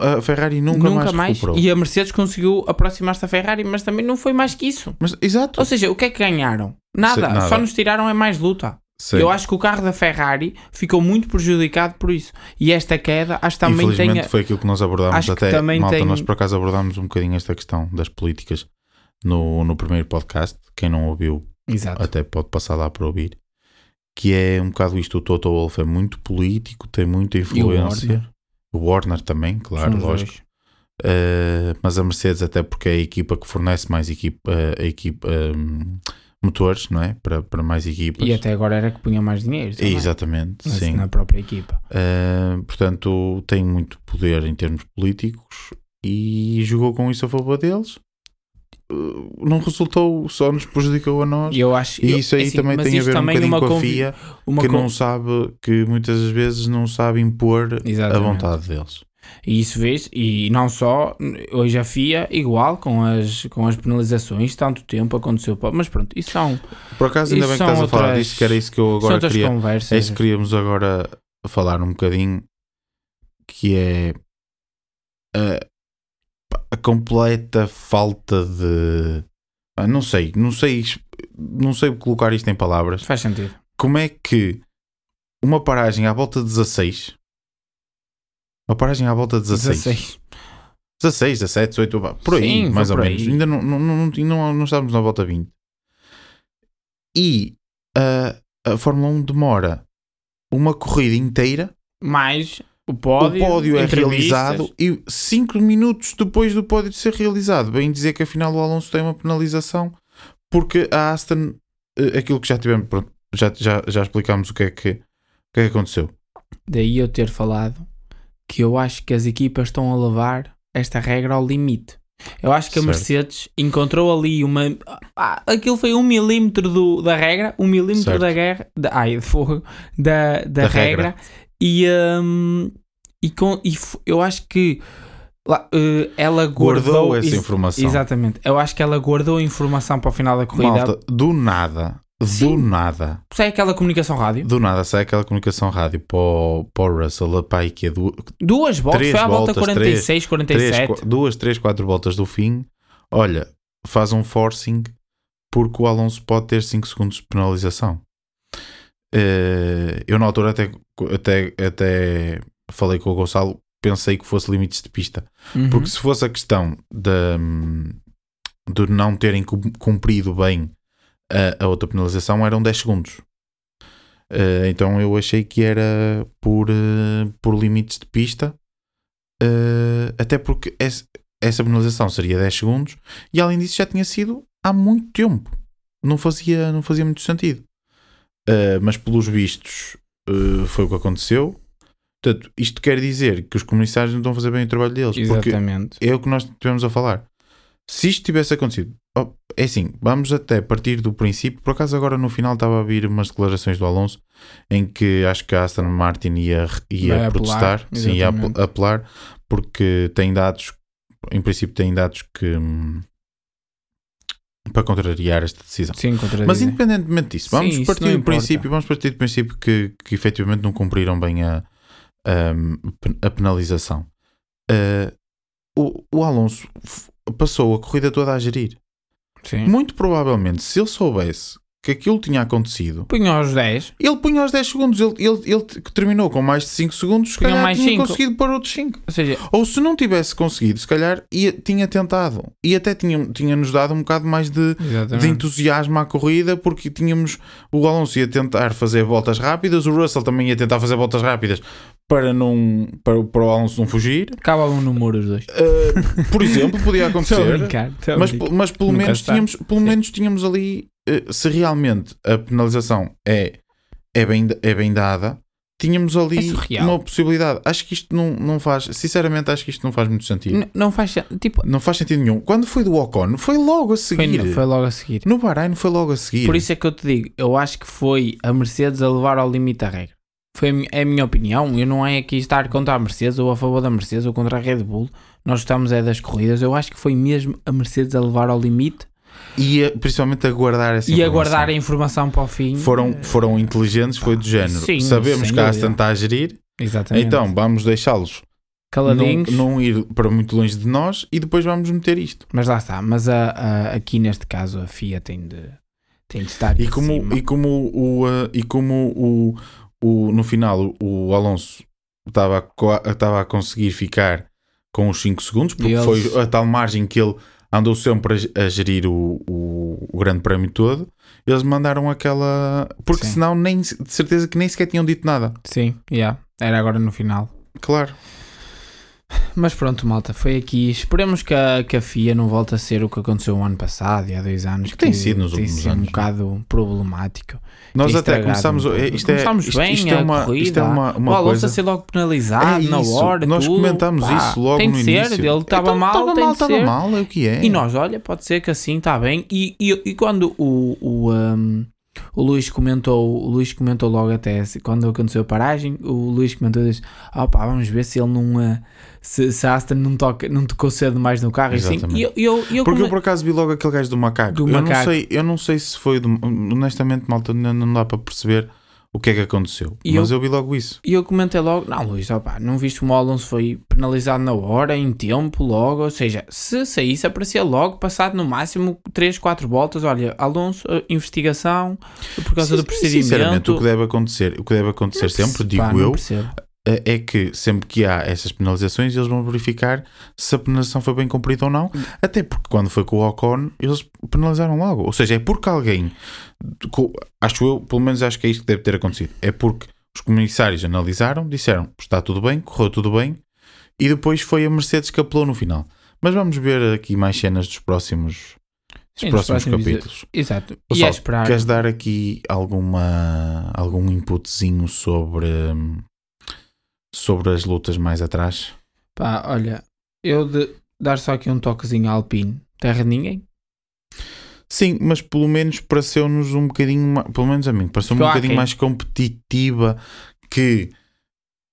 a Ferrari nunca, mais recuperou.
E a Mercedes conseguiu aproximar-se da Ferrari, mas também não foi mais que isso.
Mas, exato.
Ou seja, o que é que ganharam? Nada.
Se- nada.
Só nos tiraram é mais luta.
Sim.
Eu acho que o carro da Ferrari ficou muito prejudicado por isso. E esta queda, acho que também
Infelizmente
tem. a-
foi aquilo que nós abordámos
Acho
até.
também
Malta,
tem-
nós por acaso abordámos um bocadinho esta questão das políticas no, no primeiro podcast. Quem não ouviu,
Exato.
até pode passar lá para ouvir. Que é um bocado isto: o Toto Wolff é muito político, tem muita
E o
influência.
Warner.
O Warner também, claro,
São os
lógico. Uh, mas a Mercedes, até porque é a equipa que fornece mais equipa, uh, a equipa, um, motores, não é? Para, para mais equipas.
E até agora era que punha mais dinheiro. também,
Exatamente, sim.
Na própria equipa.
Uh, portanto, tem muito poder em termos políticos e jogou com isso a favor deles. Uh, não resultou, só nos prejudicou a nós.
E eu acho.
E isso aí
assim,
também tem a ver um bocadinho com a FIA, que não sabe, que muitas vezes não sabe impor a
Exatamente.
vontade deles.
E isso vês, e não só, hoje a FIA, igual, com as, com as penalizações, tanto tempo aconteceu. Mas pronto, isso são,
Por acaso, ainda bem que estás
são
a falar
outras-
disso, que era isso que eu agora
outras
queria. É
conversas.
isso que queríamos agora falar um bocadinho, que é a, a completa falta de. ah, não sei, não sei, não sei colocar isto em palavras.
Faz sentido.
Como é que uma paragem à volta de 16, uma paragem à volta de 16,
16.
16, 17, 18, pá, por aí,
Sim,
mais ou
por
menos.
aí.
Ainda não, não, não, não, não, estávamos na volta 20. E a, a Fórmula 1 demora uma corrida inteira.
Mais o pódio,
o pódio é realizado e 5 minutos depois do pódio ser realizado, bem dizer que afinal o Alonso tem uma penalização porque a Aston, eh, aquilo que já tivemos, pronto, já, já, já explicámos o que é que, o que é que aconteceu.
Daí eu ter falado que eu acho que as equipas estão a levar esta regra ao limite. Eu acho que a
Certo.
Mercedes encontrou ali uma. Ah, aquilo foi um milímetro do, da regra, um milímetro
Certo.
da guerra. Da, ai, de fogo. Da, da,
Da
regra.
regra.
E, hum, e, com, e eu acho que lá, eh, ela guardou.
Guardou essa informação.
Exatamente. Eu acho que ela guardou a informação para o final da corrida.
Malta, do nada, do
Sim.
nada,
Sai aquela comunicação rádio.
do nada sai aquela comunicação rádio para o, para o Russell, que é du-
Duas voltas.
Três
foi à volta
voltas,
46,
três,
47.
qua- duas, três, quatro voltas do fim. Olha, faz um forcing porque o Alonso pode ter 5 segundos de penalização. Eh, eu na altura até, até, até falei com o Gonçalo, pensei que fosse limites de pista.
Uhum.
Porque se fosse a questão de, de não terem cum- cumprido bem a, a outra penalização, eram 10 segundos. Eh, então eu achei que era por, eh, por limites de pista, eh, até porque essa, essa penalização seria 10 segundos e além disso já tinha sido há muito tempo. Não fazia, não fazia muito sentido. Mas pelos vistos foi o que aconteceu. Portanto, isto quer dizer que os comissários não estão a fazer bem o trabalho deles. Porque
Exatamente.
é o que nós tivemos a falar. Se isto tivesse acontecido, oh, é assim, vamos até partir do princípio. Por acaso, agora no final estava a vir umas declarações do Alonso em que acho que a Aston Martin ia, ia
Vai apelar,
protestar, sim, ia apelar, porque tem dados, em princípio, tem dados que hum, para contrariar esta decisão.
Sim.
Mas independentemente disso,
Sim,
vamos
isso
partir do princípio, vamos partir do princípio que, que efetivamente não cumpriram bem a, a, a penalização. Uh, o, o Alonso passou a corrida toda a gerir.
Sim.
Muito provavelmente, se ele soubesse que aquilo tinha acontecido,
Punha aos 10.
ele punha aos 10 segundos. Ele, ele, ele terminou com mais de 5 segundos, se
Punha
calhar
mais
tinha
cinco.
conseguido para outros 5.
Ou seja,
Ou se não tivesse conseguido, se calhar ia, tinha tentado. E até tinha, tinha nos dado um bocado mais de, de entusiasmo à corrida porque tínhamos o Alonso ia tentar fazer voltas rápidas, o Russell também ia tentar fazer voltas rápidas para não para, para o Alonso não fugir.
Acabavam no muro os dois.
Uh, por exemplo, podia
Estou a
acontecer,
brincar. estou a
mas,
brincar.
mas pelo
Nunca
menos tínhamos pelo
Sim.
menos tínhamos ali uh, se realmente a penalização é é bem é bem dada. Tínhamos
É
ali
surreal.
uma possibilidade. Acho que isto não, não faz, sinceramente, acho que isto não faz muito sentido.
N- Não faz Tipo,
Não faz sentido nenhum. Quando foi do Ocon, foi logo a
foi,
seguir.
foi logo a seguir.
No Bahrein foi logo a seguir.
Por isso é que eu te digo, eu acho que foi a Mercedes a levar ao limite a regra. Foi é a minha opinião. Eu não é aqui estar contra a Mercedes ou a favor da Mercedes ou contra a Red Bull. Nós estamos é das corridas. Eu acho que foi mesmo a Mercedes a levar ao limite
e a- principalmente a guardar essa
e a guardar a informação para o fim.
foram, foram inteligentes, foi do género.
Sim,
Sabemos que a. Aston está a gerir,
Exatamente.
então vamos deixá-los não,
caladinhos.
não ir para muito longe de nós e depois vamos meter isto.
Mas lá está. Mas a, a- aqui neste caso a FIA tem de, tem de estar
E como,
cima.
e como, o, e como o, o, no final o, Alonso estava a, estava a conseguir ficar com os 5 segundos, porque
eles-
foi a tal margem que ele andou sempre a, a gerir o, o, o grande prémio todo, eles mandaram aquela. Porque
Sim.
senão nem, de certeza que nem sequer tinham dito nada.
Sim, yeah, era agora no final.
Claro.
Mas pronto, malta, foi aqui. Esperemos que a, que a FIA não volte a ser o que aconteceu o ano passado e há dois anos.
Que tem sido nos
tem
últimos
sido um
anos,
bocado problemático.
Nós até começámos.
um pouco.
Isto é,
Começámos
isto,
bem
isto é uma,
corrida.
isto é uma,
o
uma
Alonso
coisa.
a ser logo penalizado
É
na hora.
nós
tudo.
comentámos
Pá,
isso logo
tem
no
de ser,
início.
Ele estava
Então,
mal,
estava mal, estava mal, é o que é.
E nós, olha, pode ser que assim está bem. E, e, e quando o, o, um, o Luís comentou, o Luís comentou logo até quando aconteceu a paragem, o Luís comentou e disse: ah, pá, vamos ver se ele não uh, se, se a Aston não, toca, não tocou cedo mais no carro. E, assim,
Exatamente.
e eu, eu, eu
Porque
come-
eu por acaso vi logo aquele gajo do macaco.
Do
eu, Não
macaco.
sei, eu não sei se foi. do- honestamente, malta, não, não dá para perceber o que é que aconteceu.
E
Mas
eu-
eu... vi logo isso.
E eu comentei logo: Não, Luís, opá, não viste como o Alonso foi penalizado na hora, em tempo, logo. Ou seja, se saísse, aparecia logo, passado no máximo 3, 4 voltas. Olha, Alonso, eh, investigação por causa do
Sim, Sinceramente,
procedimento.
o que deve acontecer, o que deve acontecer sempre,
Pá,
digo
não
eu,
percebo.
É é que sempre que há essas penalizações, eles vão verificar se a penalização foi bem cumprida ou não. Até porque quando foi com o Ocon, eles penalizaram logo. Ou seja, é porque alguém, acho eu, pelo menos acho que é isto que deve ter acontecido. É porque os comissários analisaram, disseram está tudo bem, correu tudo bem, e depois foi a Mercedes que apelou no final. Mas vamos ver aqui mais cenas dos próximos, dos
Sim,
próximos
próximos
capítulos.
Exato. e
Gonçalo,
é esperar.
Queres dar aqui alguma, algum inputzinho sobre, hum, sobre as lutas mais atrás?
Pá, olha, eu de, dar só aqui um toquezinho à Alpine. Terra de ninguém.
Sim, mas pelo menos pareceu-nos um bocadinho pelo menos a mim, pareceu-me um bocadinho mais competitiva que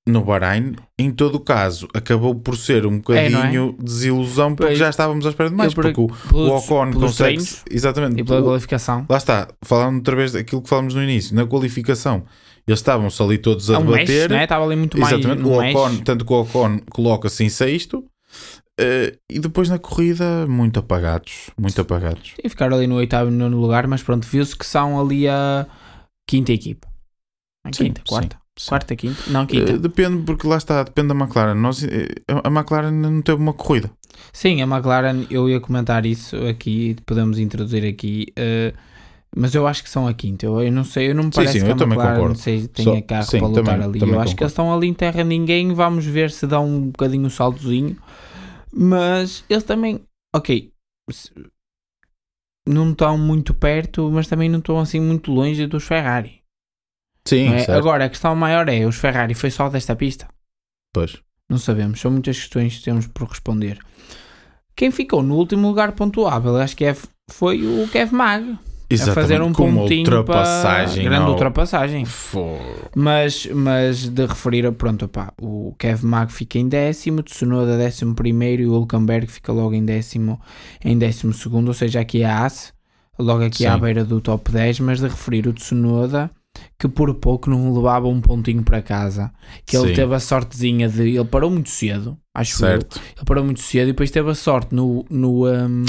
no Bahrein. Em todo o caso, acabou por ser um
É, é?
bocadinho desilusão porque
Pois.
já estávamos à espera de mais. Porque o,
Pelos,
o Ocon consegue.
treinos
Exatamente.
e pela qualificação.
lá está, falando outra vez daquilo que falamos no início, na qualificação, eles estavam-se ali todos a
É um mesh,
debater.
né? Estava ali muito mais
Exatamente,
mesh.
Ocon, tanto que o Ocon coloca-se em sexto. eh, e depois na corrida, muito apagados. Muito apagados.
E ficaram ali no oitavo e nono lugar, mas pronto, viu-se que são ali a quinta equipa. A
Sim,
quinta, quarta.
sim.
Quarta, quinta? Não, quinta.
Eh, depende, porque lá está, depende da McLaren. Nós, eh, a McLaren não teve uma corrida.
Sim, a McLaren, eu ia comentar isso aqui, podemos introduzir aqui, eh, mas eu acho que são a quinta. Eu, eu não sei, eu não me
Sim,
parece
sim,
que
eu
a
também
McLaren
concordo.
seja, tenha
Só-
carro
sim,
para lutar
também-
ali.
também
Eu acho que eles estão ali em terra ninguém. Vamos ver se dão um bocadinho o saltozinho. Mas eles também, ok, não estão muito perto, mas também não estão assim muito longe dos Ferrari.
Sim,
não é? Agora a questão maior é: os Ferrari foi só desta pista?
Pois.
Não sabemos, são muitas questões que temos por responder. Quem ficou no último lugar pontuável, acho que é, foi o Kev Mag, a fazer um
com uma
pontinho
ultrapassagem.
para grande
ao-
ultrapassagem.
Fô.
Mas, mas de referir, pronto, opá, o Kev Mag fica em décimo, Tsunoda décimo primeiro e o Hulkenberg fica logo em décimo, em décimo segundo, ou seja, aqui é a AS, logo aqui à
Sim.
beira do top 10, mas de referir o Tsunoda, que por pouco não levava um pontinho para casa, que ele
Sim.
teve a sortezinha de, ele parou muito cedo, acho eu,
Certo.
ele parou muito cedo e depois teve a sorte no, no, um,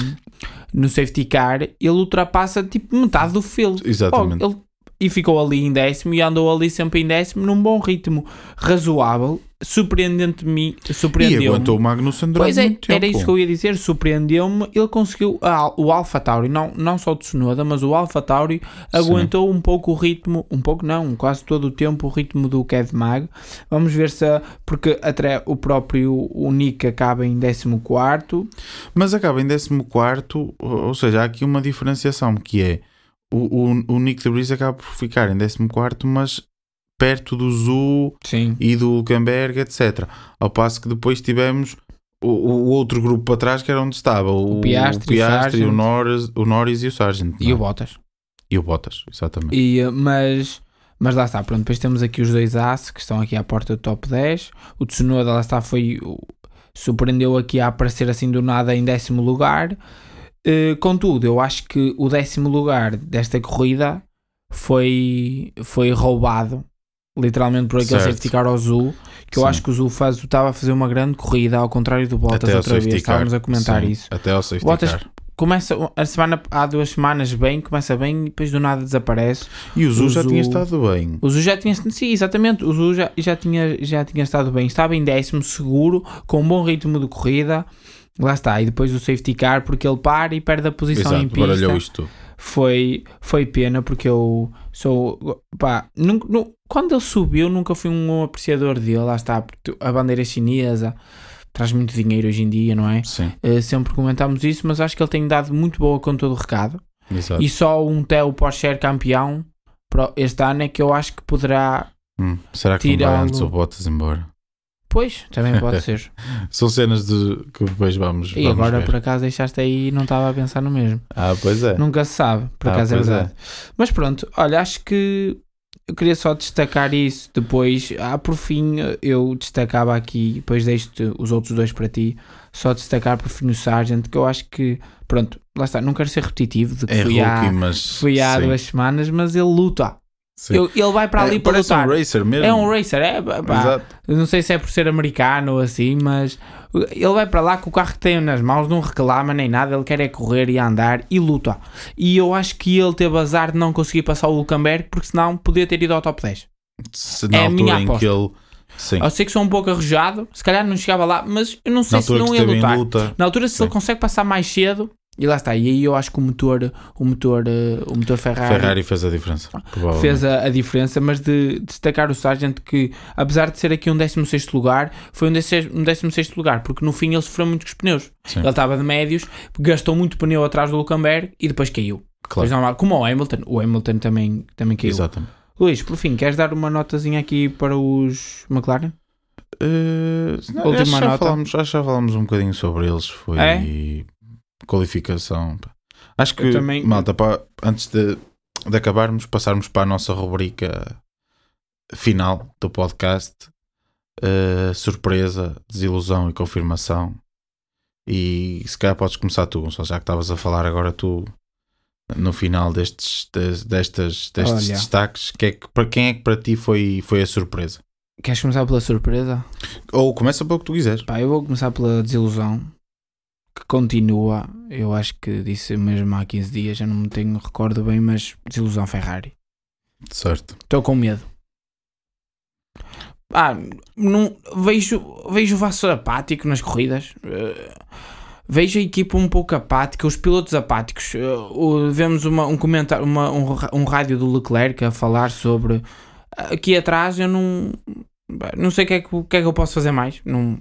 no safety car, ele ultrapassa tipo metade do field.
Exatamente.
Oh, ele- e ficou ali em décimo e andou ali sempre em décimo num bom ritmo razoável, surpreendente-me,
E
surpreendeu-me.
aguentou o Magnussen durante
Pois é,
muito tempo.
era isso que eu ia dizer, surpreendeu-me. Ele conseguiu, ah, o Alpha Tauri, não, não só o Tsunoda, mas o Alpha Tauri aguentou um pouco o ritmo, um pouco não, quase todo o tempo o ritmo do Kev Mag. Vamos ver se, porque até o próprio o Nick acaba em 14.
Mas acaba em 14, ou ou seja, há aqui uma diferenciação que é o, o, o Nick de Vries acaba por ficar em 14, mas perto do Zu
Sim.
e do Hulkenberg, etc. Ao passo que depois tivemos o, o outro grupo para trás que era onde estava o,
O Piastri,
o, Piastri, o. Norris, o Norris e o Sargent.
E
não
o
é?
Bottas.
E o Bottas, exatamente.
E, eh, mas, mas lá está, pronto, depois temos aqui os dois As que estão aqui à porta do top 10. O Tsunoda, lá está, foi surpreendeu aqui a aparecer assim do nada em décimo lugar. Eh, contudo, eu acho que o décimo lugar desta corrida foi, foi roubado, literalmente por aquele
Certo.
safety car ao Zul, que eu
Sim.
acho que o Zul faz, estava a fazer uma grande corrida, ao contrário do Bottas
Até
outra vez, estávamos a comentar
Sim,
isso.
Até ao safety
Bottas-
car.
Começa a semana, há duas semanas bem, começa bem e depois do nada desaparece.
E o Zu
o
já
Zu-
tinha estado bem.
O Zu já tinha, sim, exatamente, o Zu já, já, tinha, já tinha estado bem, estava em décimo seguro, com um bom ritmo de corrida, lá está, e depois o safety car, porque ele para e perde a posição em
Exato,
pista,
baralhou isto
foi, foi pena, porque eu sou, pá, nunca, nu- quando ele subiu nunca fui um apreciador dele, lá está, a bandeira chinesa traz muito dinheiro hoje em dia, não é?
Sim,
Eh, sempre comentámos isso, mas acho que ele tem dado muito boa conta do recado,
exato.
e só um Theo Porsche campeão este ano é que eu acho que poderá
Hum, será que não vai antes o Bottas embora?
Pois, também pode ser.
São cenas de que depois vamos,
E
vamos
agora
ver.
por acaso deixaste aí e não estava a pensar no mesmo.
Ah, pois é.
Nunca se sabe, por
Ah,
acaso é
é.
verdade. Mas pronto, olha, acho que eu queria só destacar isso depois. Ah, por fim, eu destacava aqui, depois deixo os outros dois para ti, só destacar por fim o Sargent, que eu acho que, pronto, lá está, não quero ser repetitivo de que
É
fui,
rookie,
há,
mas.
fui há
sim,
duas semanas, mas ele luta.
Sim.
Ele, vai para ali
É,
para
parece
lutar.
um racer mesmo.
É um racer, é pá. Eu não sei se é por ser americano ou assim, mas ele vai para lá com o carro que tem nas mãos, não reclama nem nada, ele quer é correr e andar e luta. E eu acho que ele teve azar de não conseguir passar o Hulkenberg, porque senão podia ter ido ao top 10.
Se na
É a minha
altura em
aposta.
que ele. Sim.
Eu sei que sou um pouco arrojado, se calhar não chegava lá, mas eu não sei se
altura
não ia lutar.
luta.
Na altura, se
Sim.
ele consegue passar mais cedo, e lá está. E aí eu acho que o motor, o motor, eh, o motor Ferrari,
Ferrari fez a diferença.
fez a, a diferença, mas de, de destacar o Sargent que, apesar de ser aqui um 16 lugar, foi um 16, um 16 lugar, porque no fim ele sofreu muito com os pneus.
Sim.
Ele estava de médios, gastou muito pneu atrás do Hulkenberg e depois caiu.
Claro.
Não como o Hamilton, o Hamilton também, também caiu.
Exatamente.
Luís, por fim, queres dar uma notazinha aqui para os McLaren?
Uh, não,
Última
acho, que já
nota.
falámos, acho que já falámos um bocadinho sobre eles. Foi
É?
Qualificação. Acho que,
também-
malta, pá, antes de, de acabarmos, passarmos para a nossa rubrica final do podcast: uh, surpresa, desilusão e confirmação. E se calhar podes começar tu, Gonçalo, já que estavas a falar agora tu no final destes, destes
Olha.
destaques, que é que, para quem é que para ti foi, foi a surpresa?
Queres começar pela surpresa?
Ou começa pelo que tu quiseres.
Pá, eu vou começar pela desilusão que continua. Eu acho que disse mesmo há 15 dias, já não me tenho recordo bem, mas desilusão Ferrari.
Certo.
Estou com medo. Ah, não, vejo, vejo o Vassoura apático nas corridas. Eh, vejo a equipa um pouco apática, os pilotos apáticos. Eh, o- vemos uma, um comentário, uma, um, um rádio do Leclerc a falar sobre aqui atrás eu não não sei o que é que, que, é que eu posso fazer mais. Não,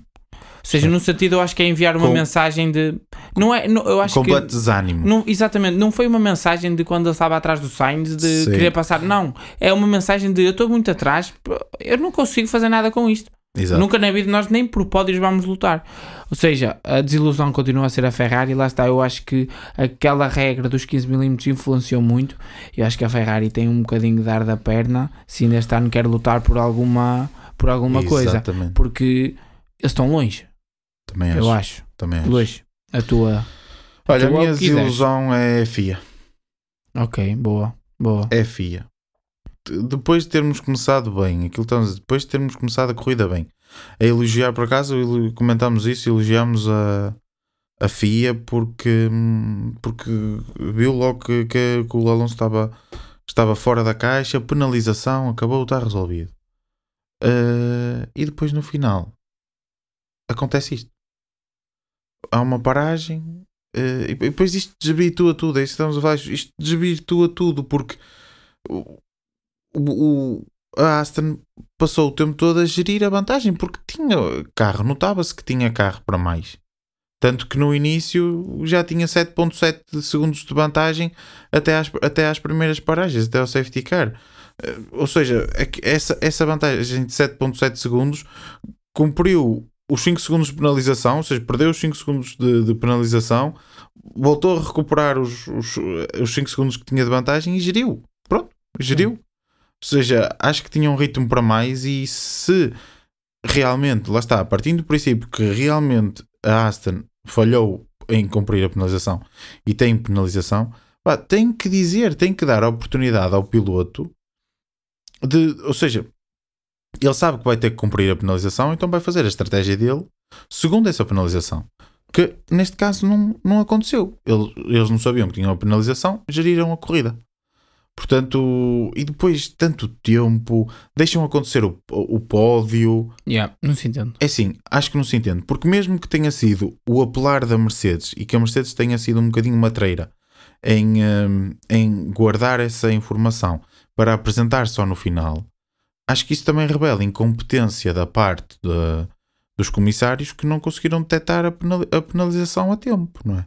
ou seja,
Sim.
no sentido eu acho que é enviar uma
Com-
mensagem de não é, não, eu acho
Completo
que
desânimo.
não, exatamente, não foi uma mensagem de quando ele estava atrás do Sainz de
Sim.
querer passar, não, é uma mensagem de eu estou muito atrás, eu não consigo fazer nada com isto.
Exato.
Nunca na vida nós nem por pódios vamos lutar. Ou seja, a desilusão continua a ser a Ferrari, lá está, eu acho que aquela regra dos 15mm influenciou muito. Eu acho que a Ferrari tem um bocadinho de ar da perna se ainda este ano quer lutar por alguma, por alguma coisa,
Exatamente.
porque eles estão longe,
Também acho.
eu acho.
Também acho.
Luís, a tua.
Olha, a
tu
minha
o que quiseres.
desilusão é a FIA.
Ok, boa, boa.
É a FIA. De- Depois de termos começado bem, aquilo estamos a depois de termos começado a corrida bem, a elogiar, por acaso, comentámos isso, elogiámos a, a FIA porque, porque viu logo que, que, que o Alonso estava, estava fora da caixa, penalização, acabou, está resolvido. Eh, e depois no final acontece isto. Há uma paragem eh, e depois isto desvirtua tudo. É isso estamos a falar. Isto desvirtua tudo porque o, o- a Aston passou o tempo todo a gerir a vantagem porque tinha carro, notava-se que tinha carro para mais. Tanto que no início já tinha 7.7 segundos de vantagem até às, até às primeiras paragens, até ao safety car. Eh, Ou seja, é essa, essa vantagem de 7.7 segundos cumpriu os 5 segundos de penalização, ou seja, perdeu os 5 segundos de, de penalização, voltou a recuperar os, os, os 5 segundos que tinha de vantagem e geriu. Pronto, geriu. Ou seja, acho que tinha um ritmo para mais e se realmente, lá está, partindo do princípio que realmente a Aston falhou em cumprir a penalização e tem penalização, pá, tem que dizer, tem que dar a oportunidade ao piloto de, ou seja, ele sabe que vai ter que cumprir a penalização, então vai fazer a estratégia dele segundo essa penalização. Que neste caso não, não aconteceu. Eles, eles não sabiam que tinham a penalização, geriram a corrida. Portanto, e depois tanto tempo, deixam acontecer o, o pódio.
Yeah, não se entende.
É assim, acho que não se entende. Porque mesmo que tenha sido o apelar da Mercedes e que a Mercedes tenha sido um bocadinho matreira em, hum, em guardar essa informação para apresentar só no final, acho que isso também revela incompetência da parte da- dos comissários que não conseguiram detectar a, penali- a penalização a tempo, não é?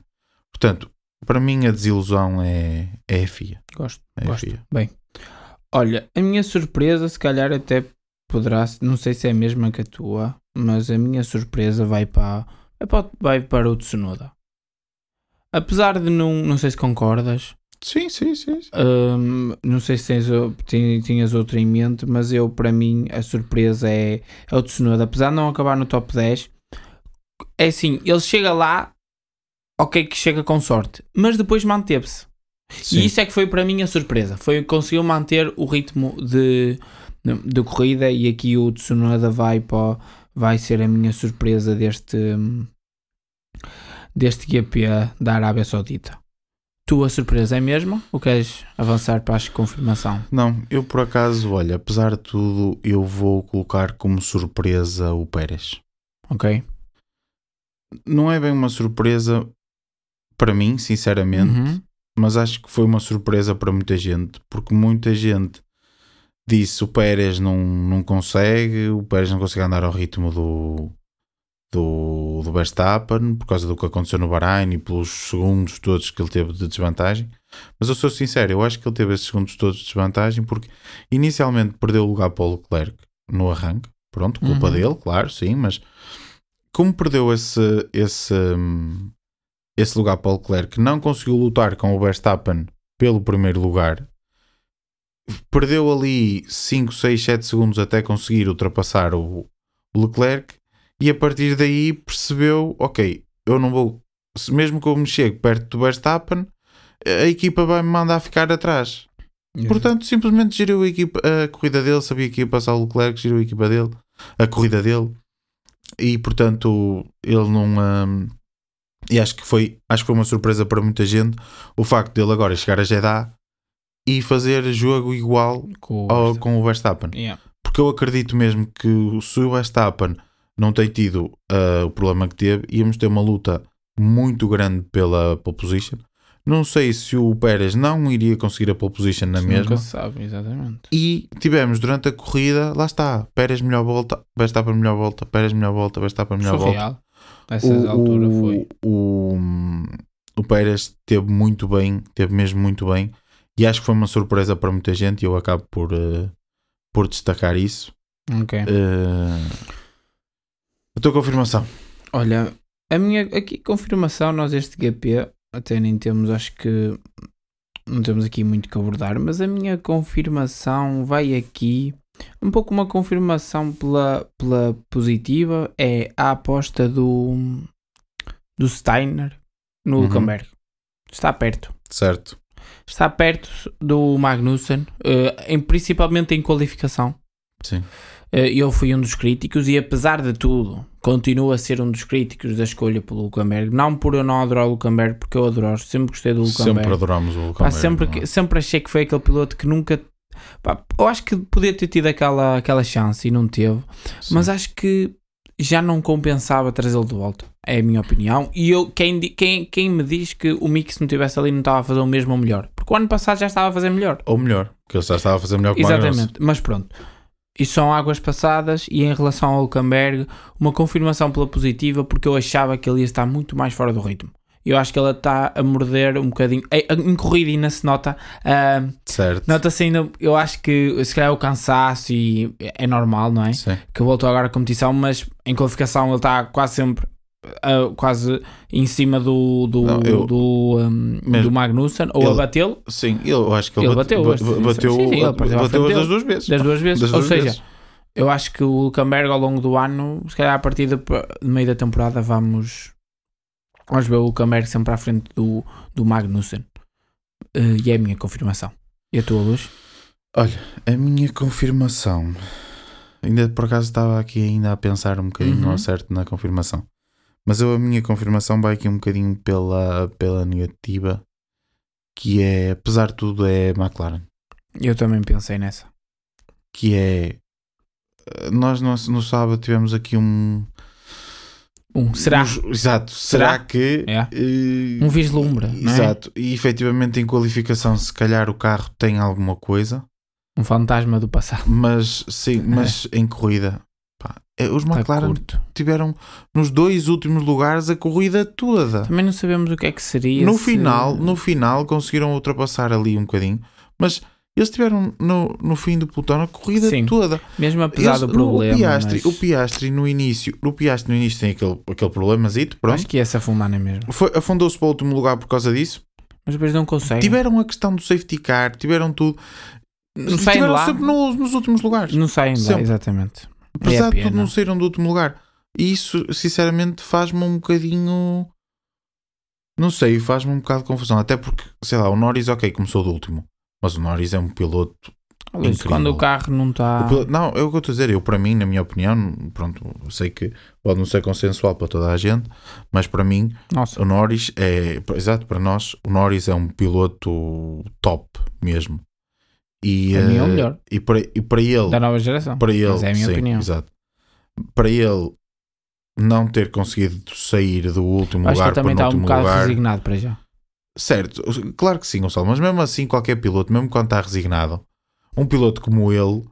Portanto, para mim a desilusão é, é a FIA.
Gosto.
É
Gosto.
FIA.
Bem, olha, a minha surpresa, se calhar até poderá, não sei se é a mesma que a tua, mas a minha surpresa vai para, vai para, vai para o Tsunoda. Apesar de não, não sei se concordas,
Sim, sim, sim. sim.
hum, não sei se tens, tinhas outra em mente, mas eu, para mim, a surpresa é, é o Tsunoda. Apesar de não acabar no top 10, é assim, ele chega lá, ok que chega com sorte, mas depois manteve-se. E isso é que foi para mim a surpresa. Foi conseguiu manter o ritmo de, de, de corrida e aqui o Tsunoda vai, para, vai ser a minha surpresa deste, deste GP da Arábia Saudita. Tua surpresa é a mesma ou queres avançar para a confirmação?
Não, eu por acaso, olha, apesar de tudo, eu vou colocar como surpresa o Pérez.
Ok?
Não é bem uma surpresa para mim, sinceramente,
Uhum.
mas acho que foi uma surpresa para muita gente, porque muita gente disse o Pérez não, não consegue, o Pérez não consegue andar ao ritmo do, do, do Verstappen por causa do que aconteceu no Bahrein e pelos segundos todos que ele teve de desvantagem. Mas eu sou sincero, eu acho que ele teve esses segundos todos de desvantagem porque inicialmente perdeu o lugar para o Leclerc no arranque, pronto, culpa
Uhum.
dele, claro, sim, mas como perdeu esse, esse, hum, esse lugar para o Leclerc, não conseguiu lutar com o Verstappen pelo primeiro lugar, perdeu ali 5, 6, 7 segundos até conseguir ultrapassar o, o Leclerc e a partir daí percebeu, ok, eu não vou, mesmo que eu me chegue perto do Verstappen, a equipa vai me mandar ficar atrás. Portanto, simplesmente girou a, equipa, a corrida dele, sabia que ia passar o Leclerc, girou a equipa dele, a corrida dele, e portanto ele não. hum, e acho que foi acho que foi uma surpresa para muita gente o facto dele agora chegar a Jeddah e fazer jogo igual
com,
ao- com o Verstappen.
Yeah.
Porque eu acredito mesmo que o- se o Verstappen não tem tido ah, o problema que teve, íamos ter uma luta muito grande pela pole position. Não sei se o Pérez não iria conseguir a pole position na
Isso
mesma.
Nunca se sabe, exatamente.
E tivemos durante a corrida, lá está, Pérez melhor volta, Verstappen melhor volta, Pérez melhor volta, Verstappen melhor volta.
Surreal. Essa altura foi.
O, o Pérez teve muito bem, teve mesmo muito bem, e acho que foi uma surpresa para muita gente. E eu acabo por, eh, por destacar isso.
Ok.
Eh, a tua confirmação,
Olha, a minha aqui confirmação, nós este GP até nem temos, acho que não temos aqui muito que abordar, mas a minha confirmação vai aqui um pouco uma confirmação pela, pela positiva é a aposta do do Steiner no
Uhum.
Hulkenberg. Está perto.
certo?
Está perto do Magnussen, eh, em, principalmente em qualificação.
Sim,
Eu fui um dos críticos e apesar de tudo, continuo a ser um dos críticos da escolha pelo Hulkenberg. Não por eu não adorar o Hulkenberg, porque eu adoro, sempre gostei do Hulkenberg.
sempre adoramos o
Pá,
Hulkenberg.
sempre,
é?
sempre achei que foi aquele piloto que nunca. pá, eu acho que podia ter tido aquela, aquela chance e não teve,
Sim.
mas acho que já não compensava trazê-lo de volta. É a minha opinião. E eu, quem, quem, quem me diz que o Mick, se não estivesse ali, não estava a fazer o mesmo ou melhor? Porque o ano passado já estava a fazer melhor.
Ou melhor, que ele já estava a fazer melhor que o.
Exatamente, mas pronto. Isso são águas passadas e em relação ao Hulkenberg, uma confirmação pela positiva porque eu achava que ele ia estar muito mais fora do ritmo. Eu acho que ele está a morder um bocadinho. Em corrida ainda se nota. ah,
Certo.
Nota-se ainda. Eu acho que se calhar o cansaço e é normal, não é?
Sim.
Que voltou agora à competição, mas em qualificação ele está quase sempre. Ah, quase em cima do do,
Não, eu-
do, um, do Magnussen ou
ele-
a batê-lo
Sim, eu acho que ele,
Ele
bate-
bateu
bateu,
sim, sim,
bateu
frente
das duas vezes.
das duas vezes.
Das
Ou
duas
seja,
vezes.
eu acho que o Hulkenberg ao longo do ano, se calhar a partir de, de meio da temporada, vamos, vamos ver o Hulkenberg sempre à frente do, do Magnussen. Eh, e é a minha confirmação. E a tua luz?
A minha confirmação. Ainda por acaso estava aqui ainda a pensar um bocadinho
Uhum.
ao certo na confirmação. Mas eu, a minha confirmação vai aqui um bocadinho pela, pela negativa, que é, apesar de tudo, é McLaren.
Eu também pensei nessa.
Que é. Nós no, no sábado tivemos aqui um.
Um, será?
um- exato. Será,
Será?
que.
É.
eh,
Um vislumbre, é?
Exato. E efetivamente em qualificação, se calhar o carro tem alguma coisa.
Um fantasma do passado.
Mas sim, mas em corrida. É, os
Está
McLaren
curto.
tiveram nos dois últimos lugares a corrida toda.
Também não sabemos o que é que seria.
No
se-
final, no final conseguiram ultrapassar ali um bocadinho, mas eles tiveram no, no fim do pelotão a corrida
Sim,
toda.
Mesmo apesar
Eles-
do problema.
o, Piastri,
mas
o Piastri no início, o Piastri no início tem aquele, aquele problemazito, pronto.
Acho que ia se afundar não é mesmo.
Foi, afundou-se para o último lugar por causa disso.
Mas depois não consegue.
Tiveram a questão do safety car, tiveram tudo.
Não saem
tiveram
lá.
sempre no- nos últimos lugares.
Não saem lá,
Sempre.
exatamente.
Apesar
É
de tudo, não saíram do último lugar. E isso, sinceramente, faz-me um bocadinho. Não sei, faz-me um bocado de confusão. Até porque, sei lá, o Norris, ok, começou do último. Mas o Norris é um piloto. Incrível.
quando o carro não está.
piloto- não, é o que eu estou a dizer. Eu, para mim, na minha opinião, pronto, sei que pode não ser consensual para toda a gente, mas para mim,
Nossa,
o Norris é. Exato, para nós, o Norris é um piloto top mesmo. E,
Para mim é o
eh,
melhor.
E para, e para ele.
da nova geração.
para ele,
Mas é a minha
sim,
opinião.
exato. Para ele não ter conseguido sair do último
Acho que
lugar
ele também
para
está
o
um
último
bocado
lugar.
resignado para já.
Certo, claro que sim, Gonçalo, mas mesmo assim, qualquer piloto, mesmo quando está resignado, um piloto como ele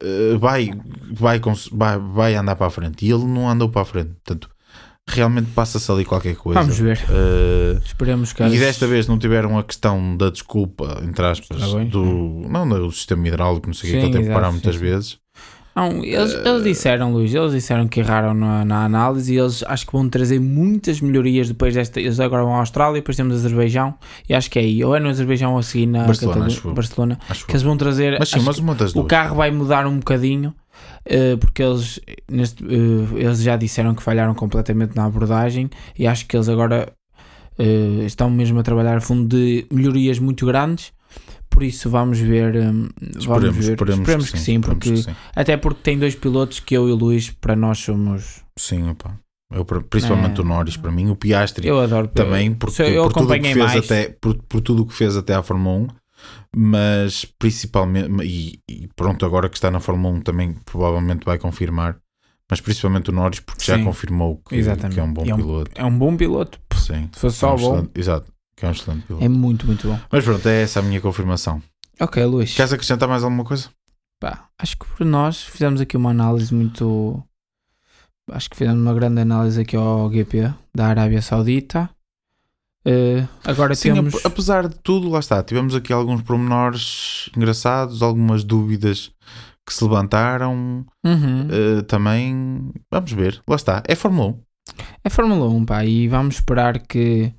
eh, vai, vai, vai, vai andar para a frente e ele não andou para a frente. Portanto, realmente passa-se ali qualquer coisa.
Vamos ver.
Eh,
Esperemos que.
e desta vez não tiveram a questão da desculpa, entre aspas, do, não do sistema hidráulico, não sei o que, que parar muitas
sim,
vezes.
Não, eles,
Eh,
eles disseram, Luís, eles disseram que erraram na, na análise e eles acho que vão trazer muitas melhorias depois desta. Eles agora vão à Austrália, depois temos Azerbaijão e acho que é aí, ou é no Azerbaijão ou a seguir na
Barcelona,
Catalunha-
acho.
Barcelona,
Acho
que eles vão trazer.
Mas sim, mas uma das
o
duas.
carro vai mudar um bocadinho eh, porque eles, neste, eh, eles já disseram que falharam completamente na abordagem e acho que eles agora eh, estão mesmo a trabalhar a fundo de melhorias muito grandes. Por isso vamos ver. eh, vamos
Esperemos,
ver.
esperemos,
Esperemos que, sim,
esperemos
porque,
que sim.
até porque tem dois pilotos que eu e o Luís, para nós somos.
Sim, opa. Eu, principalmente
É.
o Norris, para mim, o Piastri
Eu adoro
também, porque
eu
por tudo que fez
mais.
até por, por tudo o que fez até à Fórmula 1, mas principalmente e, e pronto, agora que está na Fórmula 1 também provavelmente vai confirmar, mas principalmente o Norris porque já
Sim.
confirmou que, que é um bom
é um-
piloto.
É um bom piloto.
Sim.
Se fosse
É
só
um
bom,
excelente- exato, que é um excelente piloto.
é muito, muito bom.
Mas pronto, é essa a minha confirmação.
Ok, Luís.
Queres acrescentar mais alguma coisa?
Pá, acho que por nós fizemos aqui uma análise muito. Acho que fizemos uma grande análise aqui ao GP da Arábia Saudita. Eh, agora
Sim,
temos.
ap- apesar de tudo, lá está, tivemos aqui alguns pormenores engraçados, algumas dúvidas que se levantaram.
Uhum.
Uh, também vamos ver, lá está, é Fórmula 1.
É Fórmula 1, pá, e vamos esperar que.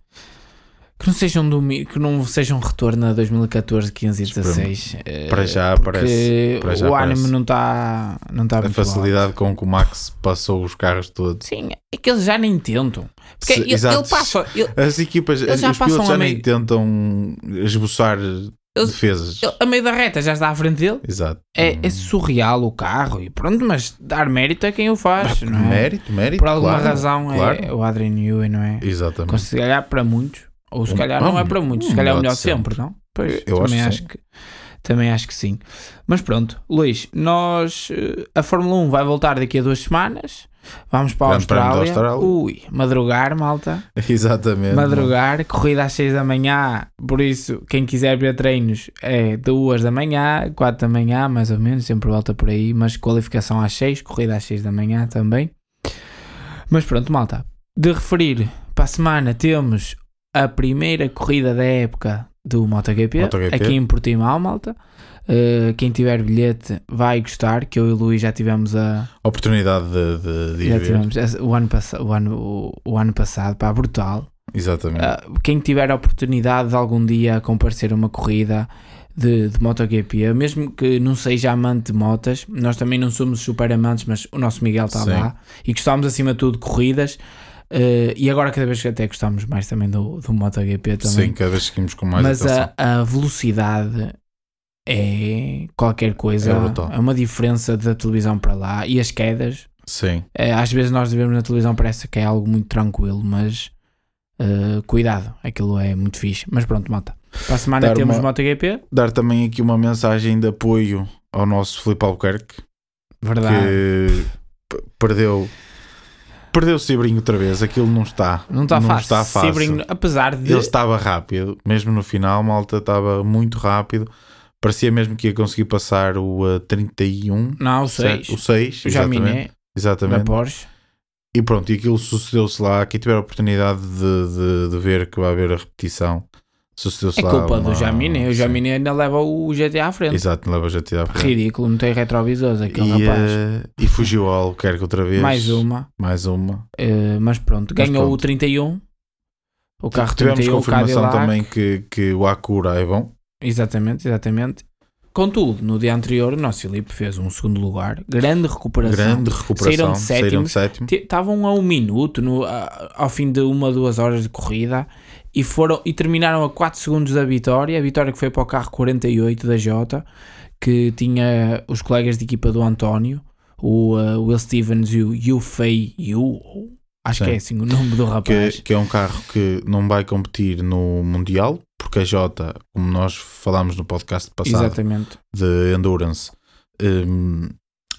Que não seja um, domi- que não seja um retorno a 2014, 15 e 16. eh,
Para já parece- para já
o
parece.
não está não tá
A facilidade com que o Max passou os carros todos.
Sim, é que eles já nem tentam. Porque
Se-
ele, ele passa. ele-
As equipas,
Eles já
os pilotos já
a
nem
meio-
tentam esboçar
Eles-
defesas.
ele- a meio da reta já está à frente dele.
Exato.
É, é surreal o carro e pronto, mas dar mérito a quem o faz, não é?
Mérito, mérito.
Por alguma
claro,
razão
claro.
é o Adrian Newey, não é?
Exatamente.
Se calhar para muitos, ou se
Um-
calhar não é para muitos, se
um
calhar é o
melhor
sempre,
sempre.
não? Pois,
Eu
também
acho
acho,
que
que, também acho que sim. Mas pronto, Luís, nós eh, a Fórmula 1 vai voltar daqui a duas semanas. Vamos para a Austrália.
Austrália.
Ui, madrugar, malta.
Exatamente.
Madrugar, corrida às 6 da manhã. Por isso, quem quiser ver treinos é 2 da manhã, 4 da manhã, mais ou menos, sempre volta por aí. Mas qualificação às 6, corrida às 6 da manhã também. Mas pronto, malta. De referir, para a semana temos a primeira corrida da época do MotoGP,
MotoGP.
aqui em Portimão, malta. Uh, quem tiver bilhete vai gostar, que eu e o Luís já tivemos a,
Oportunidade de, de, de ir
já tivemos o, ano o, ano, o, o ano passado, pá, brutal.
Exatamente.
Ah, quem tiver a oportunidade de algum dia comparecer a uma corrida de, de MotoGP, mesmo que não seja amante de motas, nós também não somos super amantes, mas o nosso Miguel está lá e gostamos acima de tudo de corridas. Ah, e agora cada vez que até gostamos mais também do, do MotoGP também.
Sim, cada vez seguimos com mais
mas
atenção.
a, a velocidade é qualquer coisa,
É
é uma diferença da televisão para lá e as quedas
Sim.
é, às vezes nós vemos na televisão parece que é algo muito tranquilo, mas uh, cuidado, aquilo é muito fixe. Mas pronto, malta. Para a semana
Dar
temos
uma-
MotoGP,
Dar também aqui uma mensagem de apoio ao nosso Filipe Albuquerque,
verdade.
que perdeu perdeu o Sebrinho outra vez. Aquilo não está.
Não está fácil.
está fácil.
Sebring, apesar de.
Ele estava rápido, mesmo no final, malta estava muito rápido. Parecia mesmo que ia conseguir passar o uh, 31.
Não, o
certo?
6.
O 6,
O
exatamente.
Jaminé, da
exatamente.
Porsche.
E pronto, e aquilo sucedeu-se lá. Quem tiver a oportunidade de, de, de ver que vai haver a repetição, sucedeu-se
É culpa do
uma-
Jaminé. O
sim.
Jaminé ainda leva o GT à frente.
Exato, leva já tirar a frente.
Ridículo, não tem retrovisores aquele
E,
rapaz.
eh, e fugiu ao Albuquerque outra vez.
Mais uma.
Mais uma.
Uh, mas pronto,
Mas
ganhou o
pronto.
31. O carro
Tivemos
31, o
confirmação
Cadillac.
também que, que o Acura é bom.
Exatamente, exatamente. Contudo, no dia anterior, o nosso Filipe fez um segundo lugar, grande recuperação.
Grande recuperação.
Saíram de
sétimo.
Estavam a um minuto no, ao fim de uma, duas horas de corrida e, foram, e terminaram a 4 segundos da vitória. A vitória que foi para o carro 48 da Jota, que tinha os colegas de equipa do António, o uh, Will Stevens e o Yufei Yu. Acho
Sim.
que é assim o nome do
Que,
rapaz.
que é um carro que não vai competir no Mundial, porque a Jota, como nós falámos no podcast passado
Exatamente.
de Endurance, hum,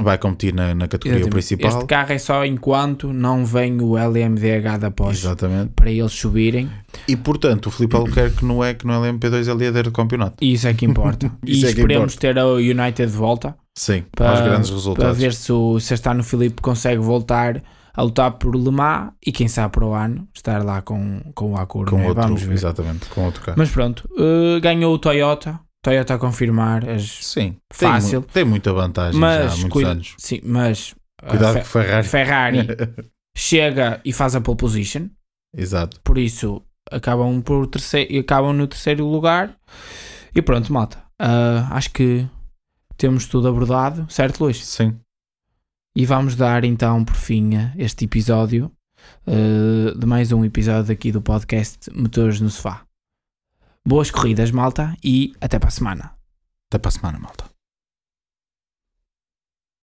vai competir na, na categoria
Exatamente.
principal.
Este carro é só enquanto não vem o LMDH da Porsche
Exatamente.
para eles subirem.
E portanto, o Filipe Albuquerque não é que no LMP2 é líder do campeonato.
Isso é que importa. e
é
esperemos ter a United de volta
Sim,
Para-
aos grandes
para
resultados.
ver se o se está no Filipe consegue voltar a lutar por Le Mans e quem sabe para o ano estar lá com, com o Acura.
com
né?
outro,
Vamos ver.
exatamente, com outro carro.
Mas pronto, eh, ganhou o Toyota Toyota a confirmar as
Sim,
Fácil.
Tem, tem muita vantagem já
Mas
há muitos
cuida-
anos.
sim, mas a
Cuidado com Ferrari.
Ferrari chega e faz a pole position,
Exato.
por isso acabam por terceiro, acabam no terceiro lugar. E pronto, malta. Ah, acho que temos tudo abordado, certo, Luís?
Sim.
E vamos dar então por fim este episódio eh, de mais um episódio aqui do podcast Motores no Sofá. Boas corridas, malta, e até para a semana.
Até para a semana, malta.